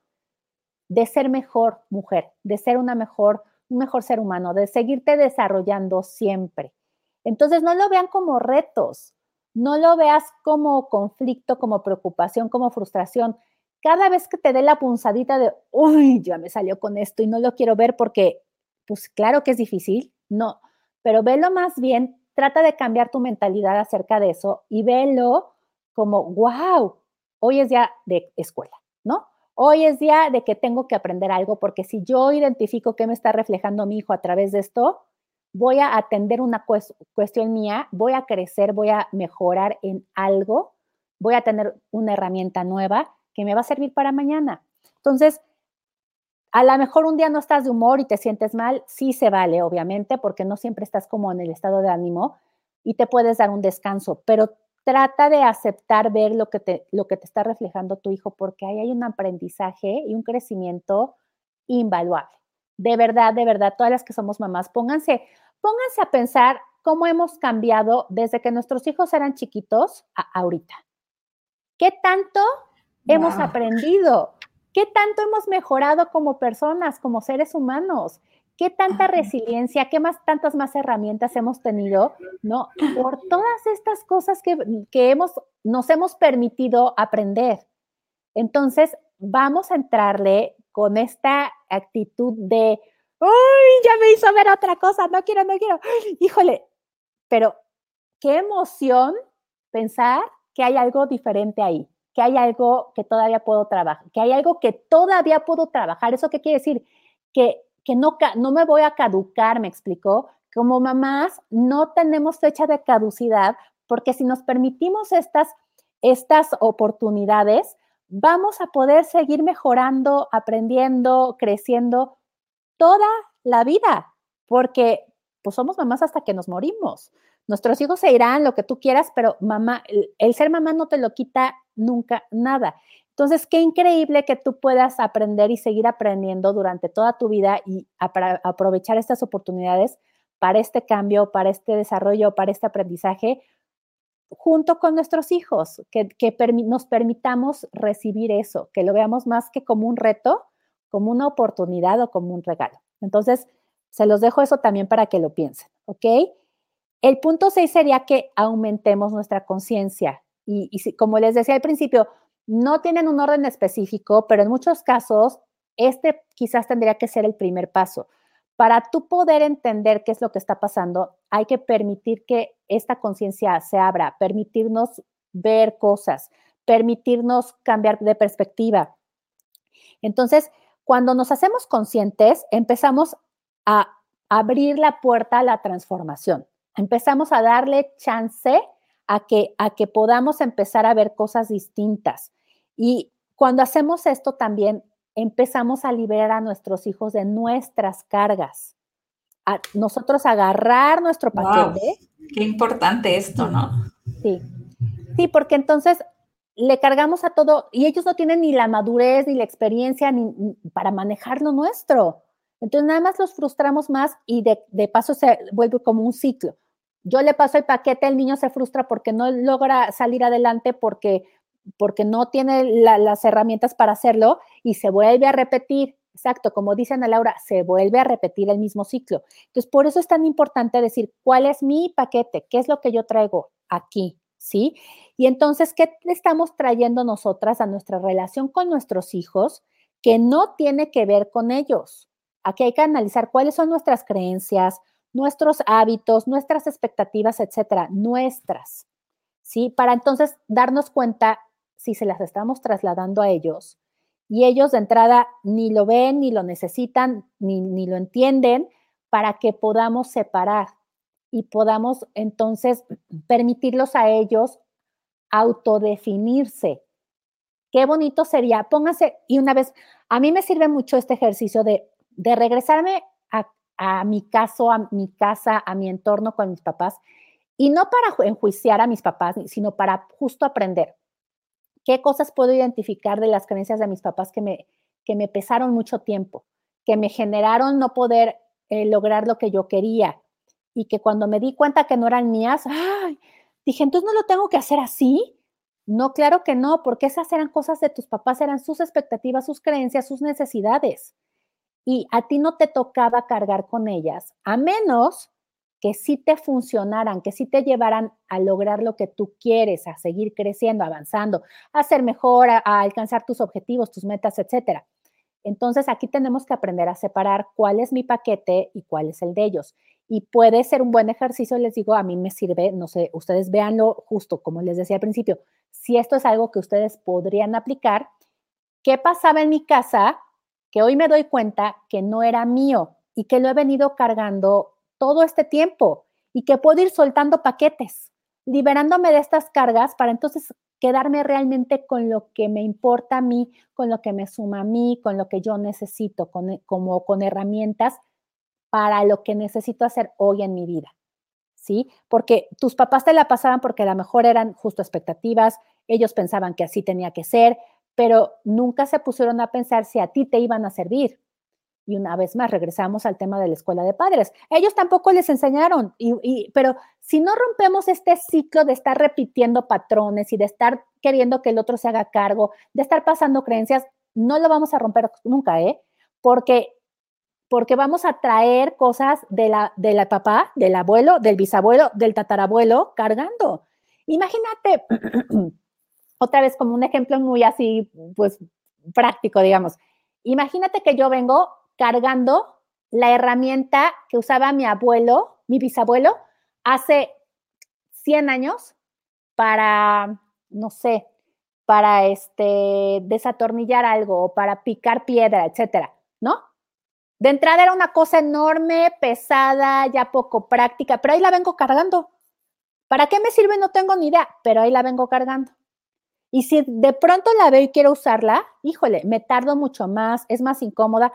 de ser mejor mujer, de ser una mejor, un mejor ser humano, de seguirte desarrollando siempre. Entonces, no lo vean como retos, no lo veas como conflicto, como preocupación, como frustración. Cada vez que te dé la punzadita de, uy, ya me salió con esto y no lo quiero ver porque, pues claro que es difícil, no, pero velo más bien, trata de cambiar tu mentalidad acerca de eso y velo como, wow, hoy es día de escuela, ¿no? Hoy es día de que tengo que aprender algo porque si yo identifico qué me está reflejando mi hijo a través de esto, voy a atender una cuestión mía, voy a crecer, voy a mejorar en algo, voy a tener una herramienta nueva que me va a servir para mañana. Entonces, A lo mejor un día no estás de humor y te sientes mal, sí se vale, obviamente, porque no siempre estás como en el estado de ánimo y te puedes dar un descanso, pero trata de aceptar ver lo que te, lo que te está reflejando tu hijo, porque ahí hay un aprendizaje y un crecimiento invaluable. De verdad, de verdad, todas las que somos mamás, pónganse, pónganse a pensar cómo hemos cambiado desde que nuestros hijos eran chiquitos a ahorita. ¿Qué tanto hemos aprendido? ¿Qué tanto hemos mejorado como personas, como seres humanos? ¿Qué tanta resiliencia, qué más tantas más herramientas hemos tenido, no? Por todas estas cosas que, que hemos, nos hemos permitido aprender. Entonces, vamos a entrarle con esta actitud de, ¡ay, ya me hizo ver otra cosa! No quiero, no quiero. Híjole, pero qué emoción pensar que hay algo diferente ahí que hay algo que todavía puedo trabajar, que hay algo que todavía puedo trabajar. ¿Eso qué quiere decir? Que, que no, no me voy a caducar, me explicó. Como mamás no tenemos fecha de caducidad porque si nos permitimos estas, estas oportunidades, vamos a poder seguir mejorando, aprendiendo, creciendo toda la vida, porque pues somos mamás hasta que nos morimos. Nuestros hijos se irán, lo que tú quieras, pero mamá, el, ser mamá no te lo quita nunca nada. Entonces, qué increíble que tú puedas aprender y seguir aprendiendo durante toda tu vida y aprovechar estas oportunidades para este cambio, para este desarrollo, para este aprendizaje, junto con nuestros hijos, que, nos permitamos recibir eso, que lo veamos más que como un reto, como una oportunidad o como un regalo. Entonces, se los dejo eso también para que lo piensen, ¿ok? El punto 6 sería que aumentemos nuestra conciencia. Y, como les decía al principio, no tienen un orden específico, pero en muchos casos, este quizás tendría que ser el primer paso. Para tú poder entender qué es lo que está pasando, hay que permitir que esta conciencia se abra, permitirnos ver cosas, permitirnos cambiar de perspectiva. Entonces, cuando nos hacemos conscientes, empezamos a abrir la puerta a la transformación empezamos a darle chance a que, a que podamos empezar a ver cosas distintas. Y cuando hacemos esto también empezamos a liberar a nuestros hijos de nuestras cargas. A nosotros agarrar nuestro paquete. qué importante esto, ¿no? Sí. Sí, porque entonces le cargamos a todo y ellos no tienen ni la madurez ni la experiencia ni, para manejar lo nuestro. Entonces nada más los frustramos más y de, de paso se vuelve como un ciclo yo le paso el paquete, el niño se frustra porque no logra salir adelante porque, porque no tiene las herramientas para hacerlo y se vuelve a repetir. Exacto, como dice Ana Laura, se vuelve a repetir el mismo ciclo. Entonces, por eso es tan importante decir, ¿cuál es mi paquete? ¿Qué es lo que yo traigo aquí? ¿Sí? Y entonces, ¿qué estamos trayendo nosotras a nuestra relación con nuestros hijos que no tiene que ver con ellos? Aquí hay que analizar cuáles son nuestras creencias, nuestros hábitos, nuestras expectativas, etcétera, nuestras, ¿sí? Para entonces darnos cuenta si se las estamos trasladando a ellos y ellos de entrada ni lo ven, ni lo necesitan, ni, ni lo entienden para que podamos separar y podamos entonces permitirlos a ellos autodefinirse. Qué bonito sería, pónganse, y una vez, a mí me sirve mucho este ejercicio de, de regresarme a mi caso, a mi casa, a mi entorno con mis papás, y no para enjuiciar a mis papás, sino para justo aprender qué cosas puedo identificar de las creencias de mis papás que me, que me pesaron mucho tiempo, que me generaron no poder eh, lograr lo que yo quería y que cuando me di cuenta que no eran mías, dije, entonces no lo tengo que hacer así. No, claro que no, porque esas eran cosas de tus papás, eran sus expectativas, sus creencias, sus necesidades. Y a ti no te tocaba cargar con ellas, a menos que sí te funcionaran, que sí te llevaran a lograr lo que tú quieres, a seguir creciendo, avanzando, a ser mejor, a, alcanzar tus objetivos, tus metas, etcétera. Entonces aquí tenemos que aprender a separar cuál es mi paquete y cuál es el de ellos. Y puede ser un buen ejercicio, les digo, a mí me sirve, no sé, ustedes véanlo justo como les decía al principio, si esto es algo que ustedes podrían aplicar, ¿qué pasaba en mi casa que hoy me doy cuenta que no era mío y que lo he venido cargando todo este tiempo y que puedo ir soltando paquetes. liberándome de estas cargas para entonces quedarme realmente con lo que me importa a mí, con lo que me suma a mí, con lo que yo necesito, con, como con herramientas para lo que necesito hacer hoy en mi vida. ¿Sí? Porque tus papás te la pasaban porque a lo mejor eran justo expectativas, ellos pensaban que así tenía que ser, pero nunca se pusieron a pensar si a ti te iban a servir. Y una vez más, regresamos al tema de la escuela de padres. Ellos tampoco les enseñaron, y, pero si no rompemos este ciclo de estar repitiendo patrones y de estar queriendo que el otro se haga cargo, de estar pasando creencias, no lo vamos a romper nunca, ¿eh? Porque, porque vamos a traer cosas de la, de la papá, del abuelo, del bisabuelo, del tatarabuelo cargando. Imagínate, otra vez como un ejemplo muy así, pues práctico, digamos. Imagínate que yo vengo cargando la herramienta que usaba mi abuelo, mi bisabuelo, hace 100 años para, no sé, para este, desatornillar algo o para picar piedra, etcétera, ¿no? De entrada era una cosa enorme, pesada, ya poco práctica, pero ahí la vengo cargando. ¿Para qué me sirve? No tengo ni idea, pero ahí la vengo cargando. Y si de pronto la veo y quiero usarla, híjole, me tardo mucho más, es más incómoda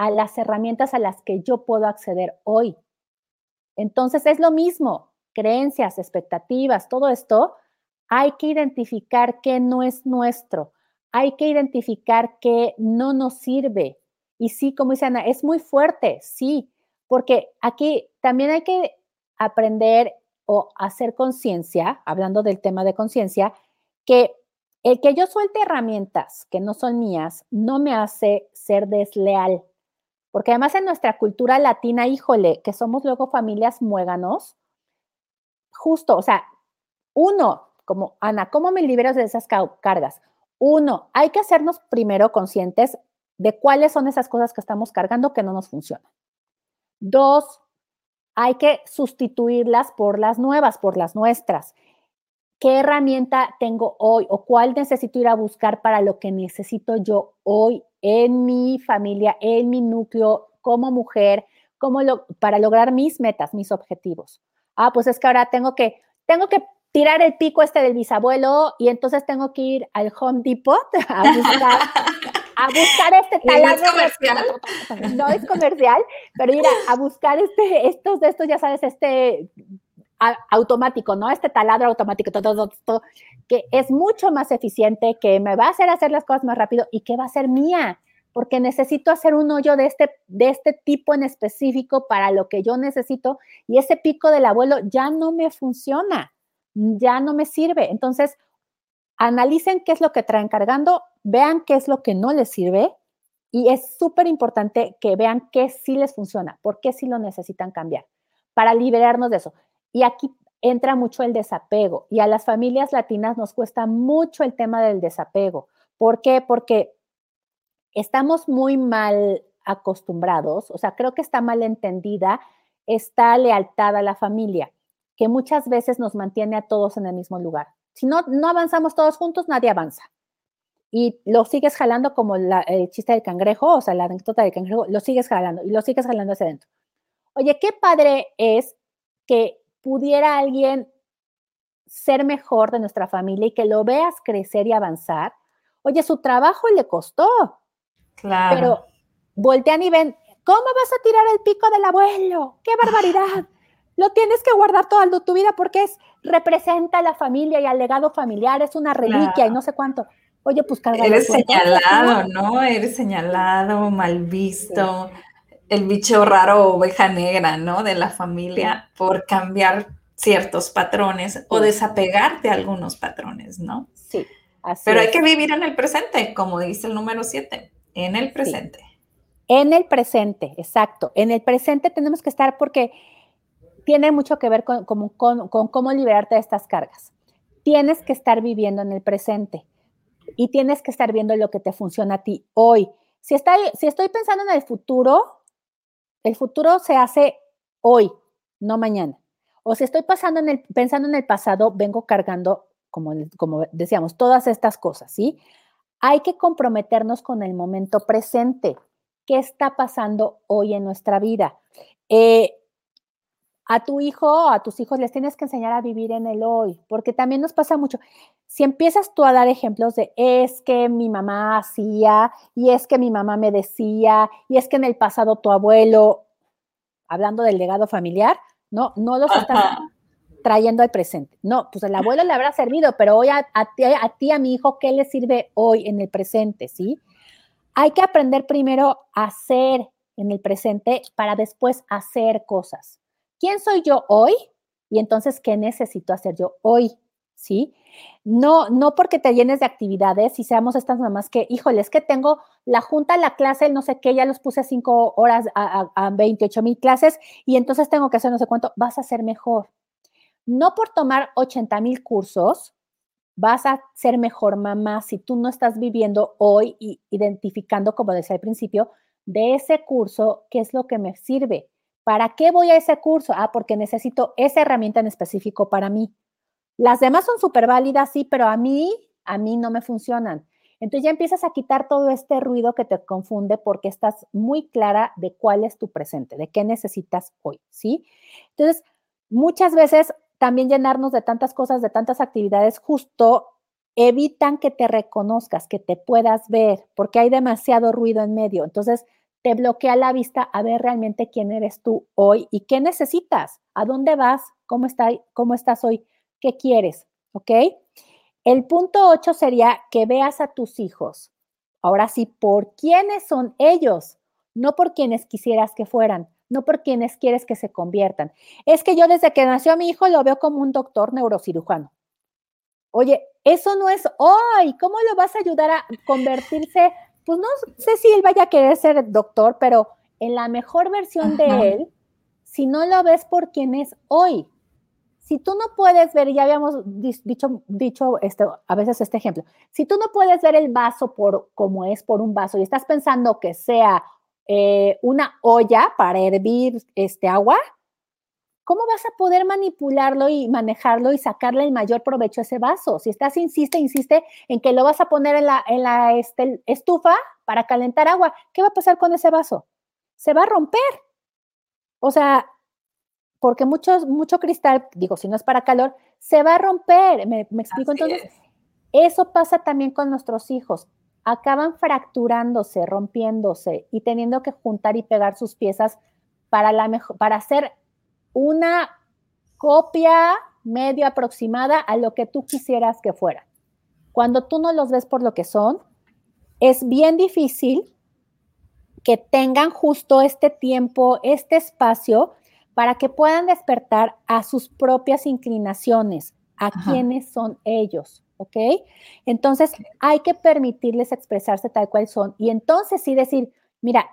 a, las herramientas a las que yo puedo acceder hoy. Entonces es lo mismo, creencias, expectativas, todo esto, hay que identificar qué no es nuestro, hay que identificar qué no nos sirve. Y sí, como dice Ana, es muy fuerte, sí, porque aquí también hay que aprender o hacer conciencia, hablando del tema de conciencia, que el que yo suelte herramientas que no son mías no me hace ser desleal. Porque además en nuestra cultura latina, híjole, que somos luego familias muéganos, justo, o sea, uno, como Ana, ¿cómo me libero de esas cargas? Uno, hay que hacernos primero conscientes de cuáles son esas cosas que estamos cargando que no nos funcionan. Dos, hay que sustituirlas por las nuevas, por las nuestras. ¿Qué herramienta tengo hoy o cuál necesito ir a buscar para lo que necesito yo hoy en mi familia, en mi núcleo, como mujer, como lo, para lograr mis metas, mis objetivos? Ah, pues es que ahora tengo que, tengo que tirar el pico este del bisabuelo y entonces tengo que ir al Home Depot a buscar, a buscar este taladro. No es comercial. No es comercial, pero ir a, a buscar este, estos de estos, ya sabes, este automático, ¿no? Este taladro automático, todo, todo, que es mucho más eficiente, que me va a hacer hacer las cosas más rápido y que va a ser mía, porque necesito hacer un hoyo de este, de este tipo en específico para lo que yo necesito y ese pico del abuelo ya no me funciona, ya no me sirve. Entonces, analicen qué es lo que traen cargando, vean qué es lo que no les sirve y es súper importante que vean qué sí les funciona, por qué sí lo necesitan cambiar, para liberarnos de eso. Y aquí entra mucho el desapego y a las familias latinas nos cuesta mucho el tema del desapego. ¿Por qué? Porque estamos muy mal acostumbrados, o sea, creo que está mal entendida esta lealtad a la familia, que muchas veces nos mantiene a todos en el mismo lugar. Si no, no avanzamos todos juntos, nadie avanza. Y lo sigues jalando como el chiste del cangrejo, o sea, la anécdota del cangrejo, lo sigues jalando y lo sigues jalando hacia adentro. Oye, qué padre es que pudiera alguien ser mejor de nuestra familia y que lo veas crecer y avanzar, oye, su trabajo le costó. Claro. Pero voltean y ven, ¿cómo vas a tirar el pico del abuelo? ¡Qué barbaridad! Lo tienes que guardar toda tu vida porque es, representa a la familia y al legado familiar, es una reliquia y no sé cuánto. Oye, pues carga. Eres señalado, ¿no? Eres señalado, mal visto el bicho raro oveja negra, ¿no? De la familia por cambiar ciertos patrones o desapegarte de algunos patrones, ¿no? Sí. Así Pero hay que vivir en el presente, como dice el número siete, en el presente. En el presente, exacto. En el presente tenemos que estar porque tiene mucho que ver con, con, con cómo liberarte de estas cargas. Tienes que estar viviendo en el presente y tienes que estar viendo lo que te funciona a ti hoy. Si, está, si estoy pensando en el futuro, el futuro se hace hoy, no mañana. O si estoy pasando en el, pensando en el pasado, vengo cargando, como, como decíamos, todas estas cosas, ¿sí? Hay que comprometernos con el momento presente. ¿Qué está pasando hoy en nuestra vida? Eh, a tu hijo o a tus hijos les tienes que enseñar a vivir en el hoy, porque también nos pasa mucho. Si empiezas tú a dar ejemplos de es que mi mamá hacía y es que mi mamá me decía y es que en el pasado tu abuelo, hablando del legado familiar, no, no los estás trayendo al presente. No, pues el abuelo le habrá servido, pero hoy a, ti, a ti, a mi hijo, ¿qué le sirve hoy en el presente? ¿Sí? Hay que aprender primero a hacer en el presente para después hacer cosas. ¿Quién soy yo hoy? Y entonces, ¿qué necesito hacer yo hoy? ¿Sí? No, no porque te llenes de actividades y seamos estas mamás que, híjole, es que tengo la junta, la clase, no sé qué, ya los puse cinco horas a, a 28 mil clases y entonces tengo que hacer no sé cuánto, vas a ser mejor. No por tomar 80 mil cursos, vas a ser mejor mamá si tú no estás viviendo hoy y identificando, como decía al principio, de ese curso, qué es lo que me sirve. ¿Para qué voy a ese curso? Ah, porque necesito esa herramienta en específico para mí. Las demás son súper válidas, sí, pero a mí, a mí no me funcionan. Entonces ya empiezas a quitar todo este ruido que te confunde porque estás muy clara de cuál es tu presente, de qué necesitas hoy, ¿sí? Entonces, muchas veces también llenarnos de tantas cosas, de tantas actividades, justo evitan que te reconozcas, que te puedas ver, porque hay demasiado ruido en medio. Entonces, te bloquea la vista a ver realmente quién eres tú hoy y qué necesitas, a dónde vas, cómo, está, cómo estás hoy, qué quieres, ¿ok? El punto 8 sería que veas a tus hijos. Ahora sí, por quiénes son ellos, no por quienes quisieras que fueran, no por quienes quieres que se conviertan. Es que yo desde que nació mi hijo lo veo como un doctor neurocirujano. Oye, eso no es hoy. ¿Cómo lo vas a ayudar a convertirse pues no sé si él vaya a querer ser doctor, pero en la mejor versión de él, si no lo ves por quien es hoy. Si tú no puedes ver, ya habíamos dicho, dicho a veces este ejemplo, si tú no puedes ver el vaso por como es por un vaso y estás pensando que sea eh, una olla para hervir este agua, ¿cómo vas a poder manipularlo y manejarlo y sacarle el mayor provecho a ese vaso? Si estás, insiste, insiste en que lo vas a poner en la, en la este, estufa para calentar agua, ¿qué va a pasar con ese vaso? Se va a romper. O sea, porque mucho, mucho cristal, digo, si no es para calor, se va a romper. ¿Me, explico? Entonces, eso pasa también con nuestros hijos. Acaban fracturándose, rompiéndose y teniendo que juntar y pegar sus piezas para, la para hacer una copia medio aproximada a lo que tú quisieras que fuera. Cuando tú no los ves por lo que son, es bien difícil que tengan justo este tiempo, este espacio, para que puedan despertar a sus propias inclinaciones, a quienes son ellos, ¿ok? Entonces hay que permitirles expresarse tal cual son y entonces sí decir, mira,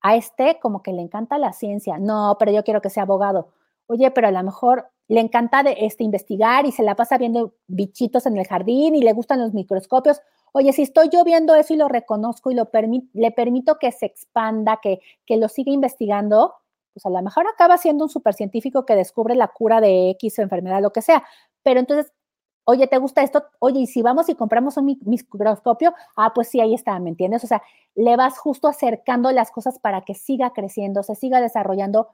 a este como que le encanta la ciencia. No, pero yo quiero que sea abogado. Oye, pero a lo mejor le encanta de, este, investigar y se la pasa viendo bichitos en el jardín y le gustan los microscopios. Oye, si estoy yo viendo eso y lo reconozco y lo le permito que se expanda, que, que lo siga investigando, pues a lo mejor acaba siendo un supercientífico que descubre la cura de X enfermedad, lo que sea. Pero entonces, oye, ¿te gusta esto? Oye, y si vamos y compramos un microscopio, ah, pues sí, ahí está, ¿me entiendes? O sea, le vas justo acercando las cosas para que siga creciendo, se siga desarrollando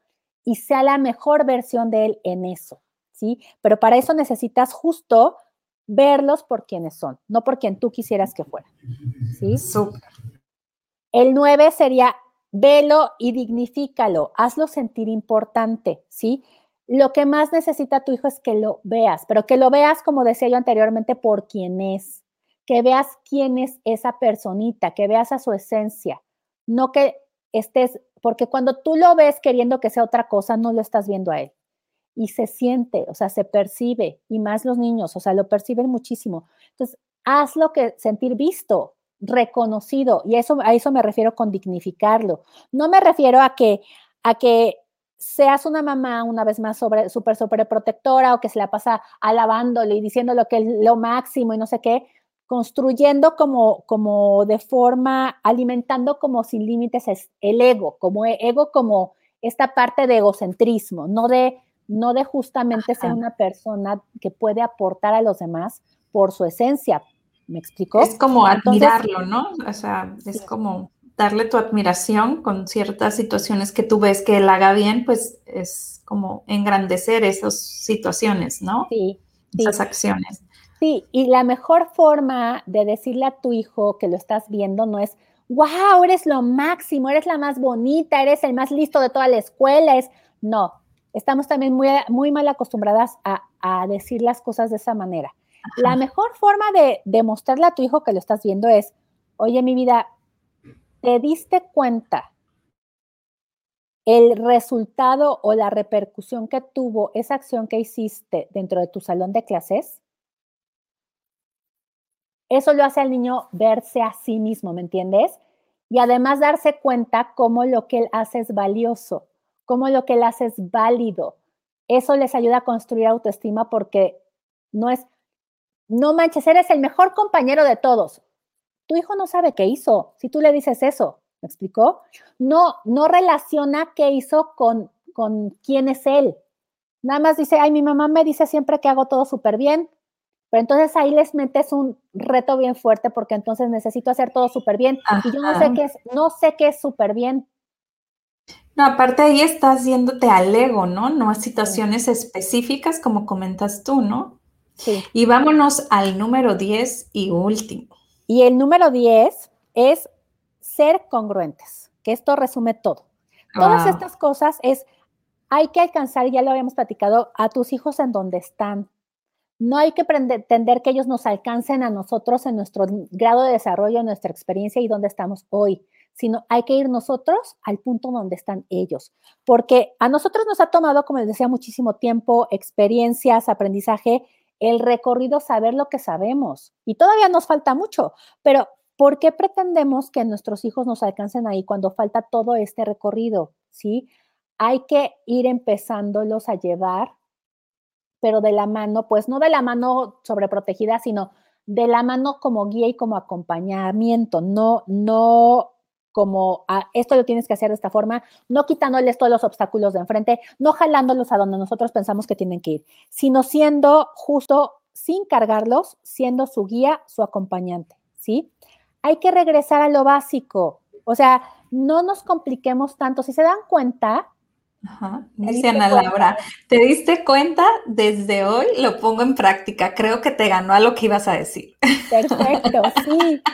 y sea la mejor versión de él en eso, ¿sí? Pero para eso necesitas justo verlos por quienes son, no por quien tú quisieras que fueran, ¿sí? El 9 sería velo y dignifícalo, hazlo sentir importante, ¿sí? Lo que más necesita tu hijo es que lo veas, pero que lo veas, como decía yo anteriormente, por quién es, que veas quién es esa personita, que veas a su esencia, no que estés, porque cuando tú lo ves queriendo que sea otra cosa, no lo estás viendo a él. Y se siente, o sea, se percibe, y más los niños, o sea, lo perciben muchísimo. Entonces, hazlo que sentir visto, reconocido, y eso, a eso me refiero con dignificarlo. No me refiero a que, a que seas una mamá una vez más sobre, súper, súper protectora o que se la pasa alabándole y diciendo lo que es lo máximo y no sé qué, construyendo como, como de forma, alimentando como sin límites el ego, como e, ego como esta parte de egocentrismo, no de, no de justamente ser una persona que puede aportar a los demás por su esencia. ¿Me explico? Es como admirarlo, ¿no? O sea, es como darle tu admiración con ciertas situaciones que tú ves que él haga bien, pues es como engrandecer esas situaciones, ¿no? Sí. Esas acciones. Sí, y la mejor forma de decirle a tu hijo que lo estás viendo no es, wow, eres lo máximo, eres la más bonita, eres el más listo de toda la escuela, es, no, estamos también muy, muy mal acostumbradas a, decir las cosas de esa manera. La mejor forma de demostrarle a tu hijo que lo estás viendo es, oye, mi vida, ¿te diste cuenta el resultado o la repercusión que tuvo esa acción que hiciste dentro de tu salón de clases? Eso lo hace al niño verse a sí mismo, ¿me entiendes? Y además darse cuenta cómo lo que él hace es valioso cómo lo que él hace es válido. Eso les ayuda a construir autoestima porque no es, no manches, eres el mejor compañero de todos. Tu hijo no sabe qué hizo si tú le dices eso. ¿Me explicó? No, no relaciona qué hizo con, con quién es él. Nada más dice, ay, mi mamá me dice siempre que hago todo súper bien. Pero entonces ahí les metes un reto bien fuerte porque entonces necesito hacer todo súper bien. Y yo no sé qué es, no sé qué es súper bien. No, aparte ahí estás yéndote al ego, ¿no? No a situaciones específicas como comentas tú, ¿no? Sí. Y vámonos al número 10 y último. Y el número 10 es ser congruentes, que esto resume todo. Todas estas cosas es, hay que alcanzar, ya lo habíamos platicado, a tus hijos en donde están. No hay que pretender que ellos nos alcancen a nosotros en nuestro grado de desarrollo, en nuestra experiencia y donde estamos hoy sino hay que ir nosotros al punto donde están ellos, porque a nosotros nos ha tomado, como les decía, muchísimo tiempo, experiencias, aprendizaje, el recorrido, saber lo que sabemos. Y todavía nos falta mucho, pero ¿por qué pretendemos que nuestros hijos nos alcancen ahí cuando falta todo este recorrido? ¿Sí? Hay que ir empezándolos a llevar, pero de la mano, pues no de la mano sobreprotegida, sino de la mano como guía y como acompañamiento, no, no como ah, esto lo tienes que hacer de esta forma, no quitándoles todos los obstáculos de enfrente, no jalándolos a donde nosotros pensamos que tienen que ir, sino siendo justo, sin cargarlos, siendo su guía, su acompañante, ¿sí? Hay que regresar a lo básico, o sea, no nos compliquemos tanto. Si se dan cuenta, Ajá. Dice Ana Laura, ¿te diste cuenta? Desde hoy lo pongo en práctica. Creo que te ganó a lo que ibas a decir. Perfecto, sí.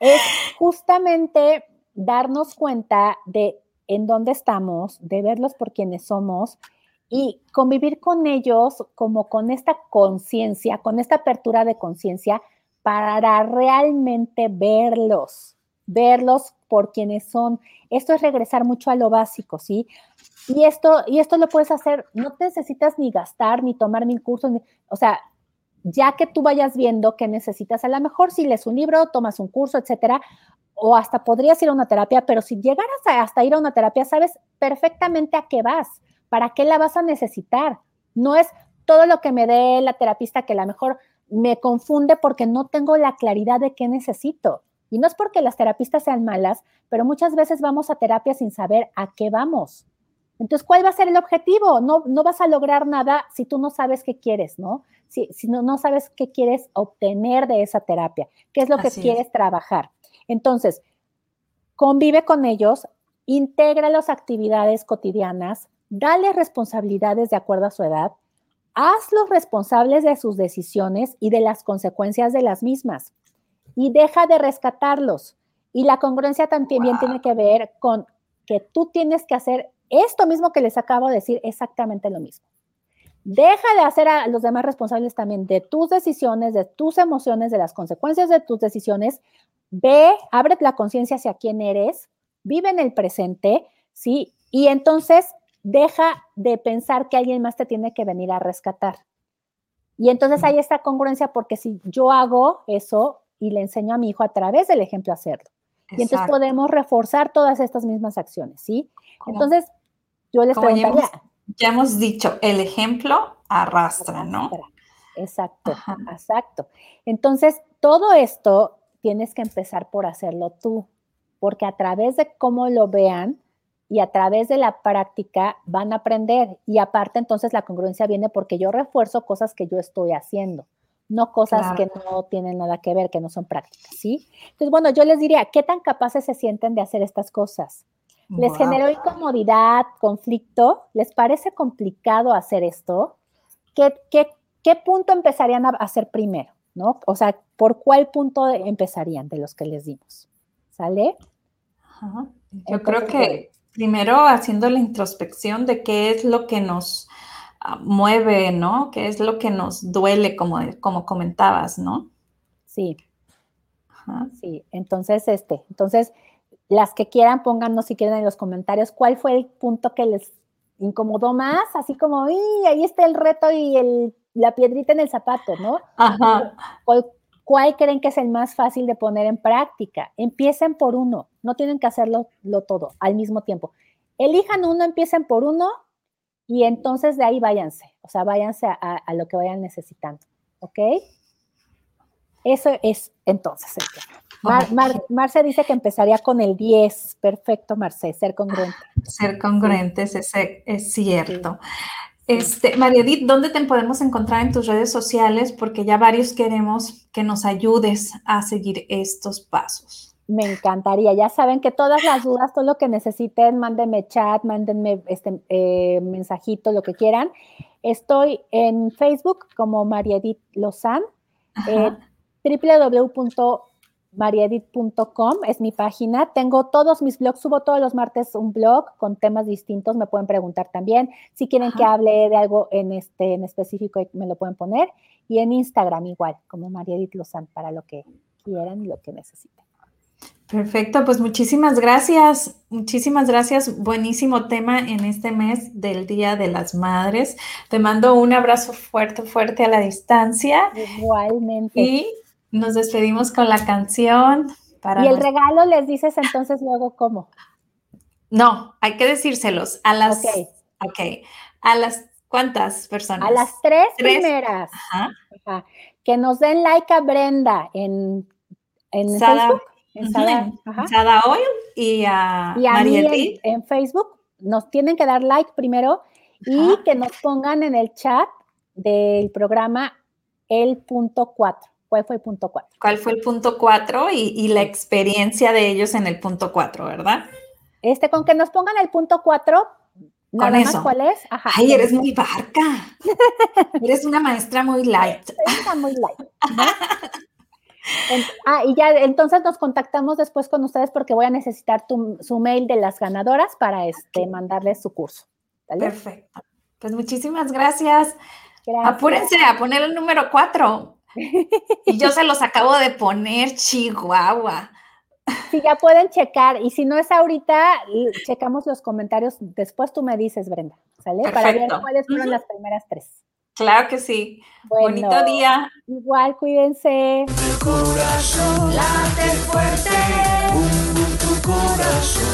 Es justamente darnos cuenta de en dónde estamos, de verlos por quienes somos y convivir con ellos como con esta conciencia, con esta apertura de conciencia para realmente verlos, verlos por quienes son. Esto es regresar mucho a lo básico, ¿sí? Y esto, y esto lo puedes hacer, no necesitas ni gastar, ni tomar mil cursos, o sea, ya que tú vayas viendo qué necesitas, a lo mejor si lees un libro, tomas un curso, etcétera, o hasta podrías ir a una terapia, pero si llegaras hasta ir a una terapia, sabes perfectamente a qué vas, para qué la vas a necesitar. No es todo lo que me dé la terapista que a lo mejor me confunde porque no tengo la claridad de qué necesito. Y no es porque las terapistas sean malas, pero muchas veces vamos a terapia sin saber a qué vamos. Entonces, ¿cuál va a ser el objetivo? No, no vas a lograr nada si tú no sabes qué quieres, ¿no? Si, si no, no sabes qué quieres obtener de esa terapia, qué es lo que quieres trabajar. Entonces, convive con ellos, integra las actividades cotidianas, dale responsabilidades de acuerdo a su edad, hazlos responsables de sus decisiones y de las consecuencias de las mismas y deja de rescatarlos. Y la congruencia también tiene que ver con que tú tienes que hacer esto mismo que les acabo de decir, exactamente lo mismo. Deja de hacer a los demás responsables también de tus decisiones, de tus emociones, de las consecuencias de tus decisiones, Ve, abre la conciencia hacia quién eres, vive en el presente, ¿sí? Y entonces deja de pensar que alguien más te tiene que venir a rescatar. Y entonces hay esta congruencia porque si yo hago eso y le enseño a mi hijo a través del ejemplo a hacerlo. Y entonces podemos reforzar todas estas mismas acciones, ¿sí? Entonces, yo les preguntaría... Ya hemos, dicho, el ejemplo arrastra, ¿no? Exacto, exacto. Entonces, todo esto tienes que empezar por hacerlo tú, porque a través de cómo lo vean y a través de la práctica van a aprender. Y aparte entonces la congruencia viene porque yo refuerzo cosas que yo estoy haciendo. no cosas que no tienen nada que ver, que no son prácticas, ¿sí? Entonces, bueno, yo les diría, ¿qué tan capaces se sienten de hacer estas cosas? ¿Les generó incomodidad, conflicto? ¿Les parece complicado hacer esto? ¿Qué, qué, punto empezarían a hacer primero? ¿No? O sea, ¿por cuál punto empezarían de los que les dimos? ¿Sale? Yo creo que primero haciendo la introspección de qué es lo que nos ah, mueve, ¿no? ¿Qué es lo que nos duele, como, como comentabas, ¿no? Sí. Sí, entonces, este, entonces, las que quieran, pónganos si quieren en los comentarios cuál fue el punto que les incomodó más, así como, ahí está el reto y el, la piedrita en el zapato, ¿no? Ajá. ¿Cuál, creen que es el más fácil de poner en práctica? Empiecen por uno, no tienen que hacerlo lo todo al mismo tiempo. Elijan uno, empiecen por uno y entonces de ahí váyanse, o sea, váyanse a, a lo que vayan necesitando, ¿ok? Eso es entonces el tema. Marce dice que empezaría con el 10. Perfecto, Marce, ser congruente. Ser congruentes, es, es cierto. Este, María Edith, ¿dónde te podemos encontrar en tus redes sociales? Porque ya varios queremos que nos ayudes a seguir estos pasos. Me encantaría. Ya saben que todas las dudas, todo lo que necesiten, mándenme chat, mándenme este, eh, mensajito, lo que quieran. Estoy en Facebook como María Edith Lozán, eh, mariedit.com es mi página. Tengo todos mis blogs, subo todos los martes un blog con temas distintos, me pueden preguntar también. Si quieren que hable de algo en este en específico, me lo pueden poner. Y en Instagram igual, como Mariedit Lozán, para lo que quieran y lo que necesiten. Perfecto, pues muchísimas gracias, muchísimas gracias. Buenísimo tema en este mes del Día de las Madres. Te mando un abrazo fuerte, fuerte a la distancia. Igualmente. Y nos despedimos con la canción. Para ¿Y el regalo les dices entonces luego cómo? No, hay que decírselos a las. Ok. Ok. A las cuántas personas? A las tres, primeras. Ajá. Que nos den like a Brenda en, en Facebook. En Sada, Oil y a, y en, en, Facebook. Nos tienen que dar like primero y que nos pongan en el chat del programa el punto 4. ¿Cuál fue el punto 4? ¿Cuál fue el punto 4 y, la experiencia de ellos en el punto 4, verdad? Este, con que nos pongan el punto 4, con eso. ¿Cuál es? Ay, eres muy barca. eres una maestra muy light. muy light. ah, y ya entonces nos contactamos después con ustedes porque voy a necesitar su mail de las ganadoras para este, mandarles su curso. Perfecto. Pues muchísimas gracias. gracias. Apúrense a poner el número 4. Y yo se los acabo de poner, Chihuahua. Sí, ya pueden checar. Y si no es ahorita, checamos los comentarios. Después tú me dices, Brenda, ¿sale? Para ver cuáles fueron las primeras tres. Claro que sí. Bonito día. Igual, cuídense. El corazón late fuerte, tu corazón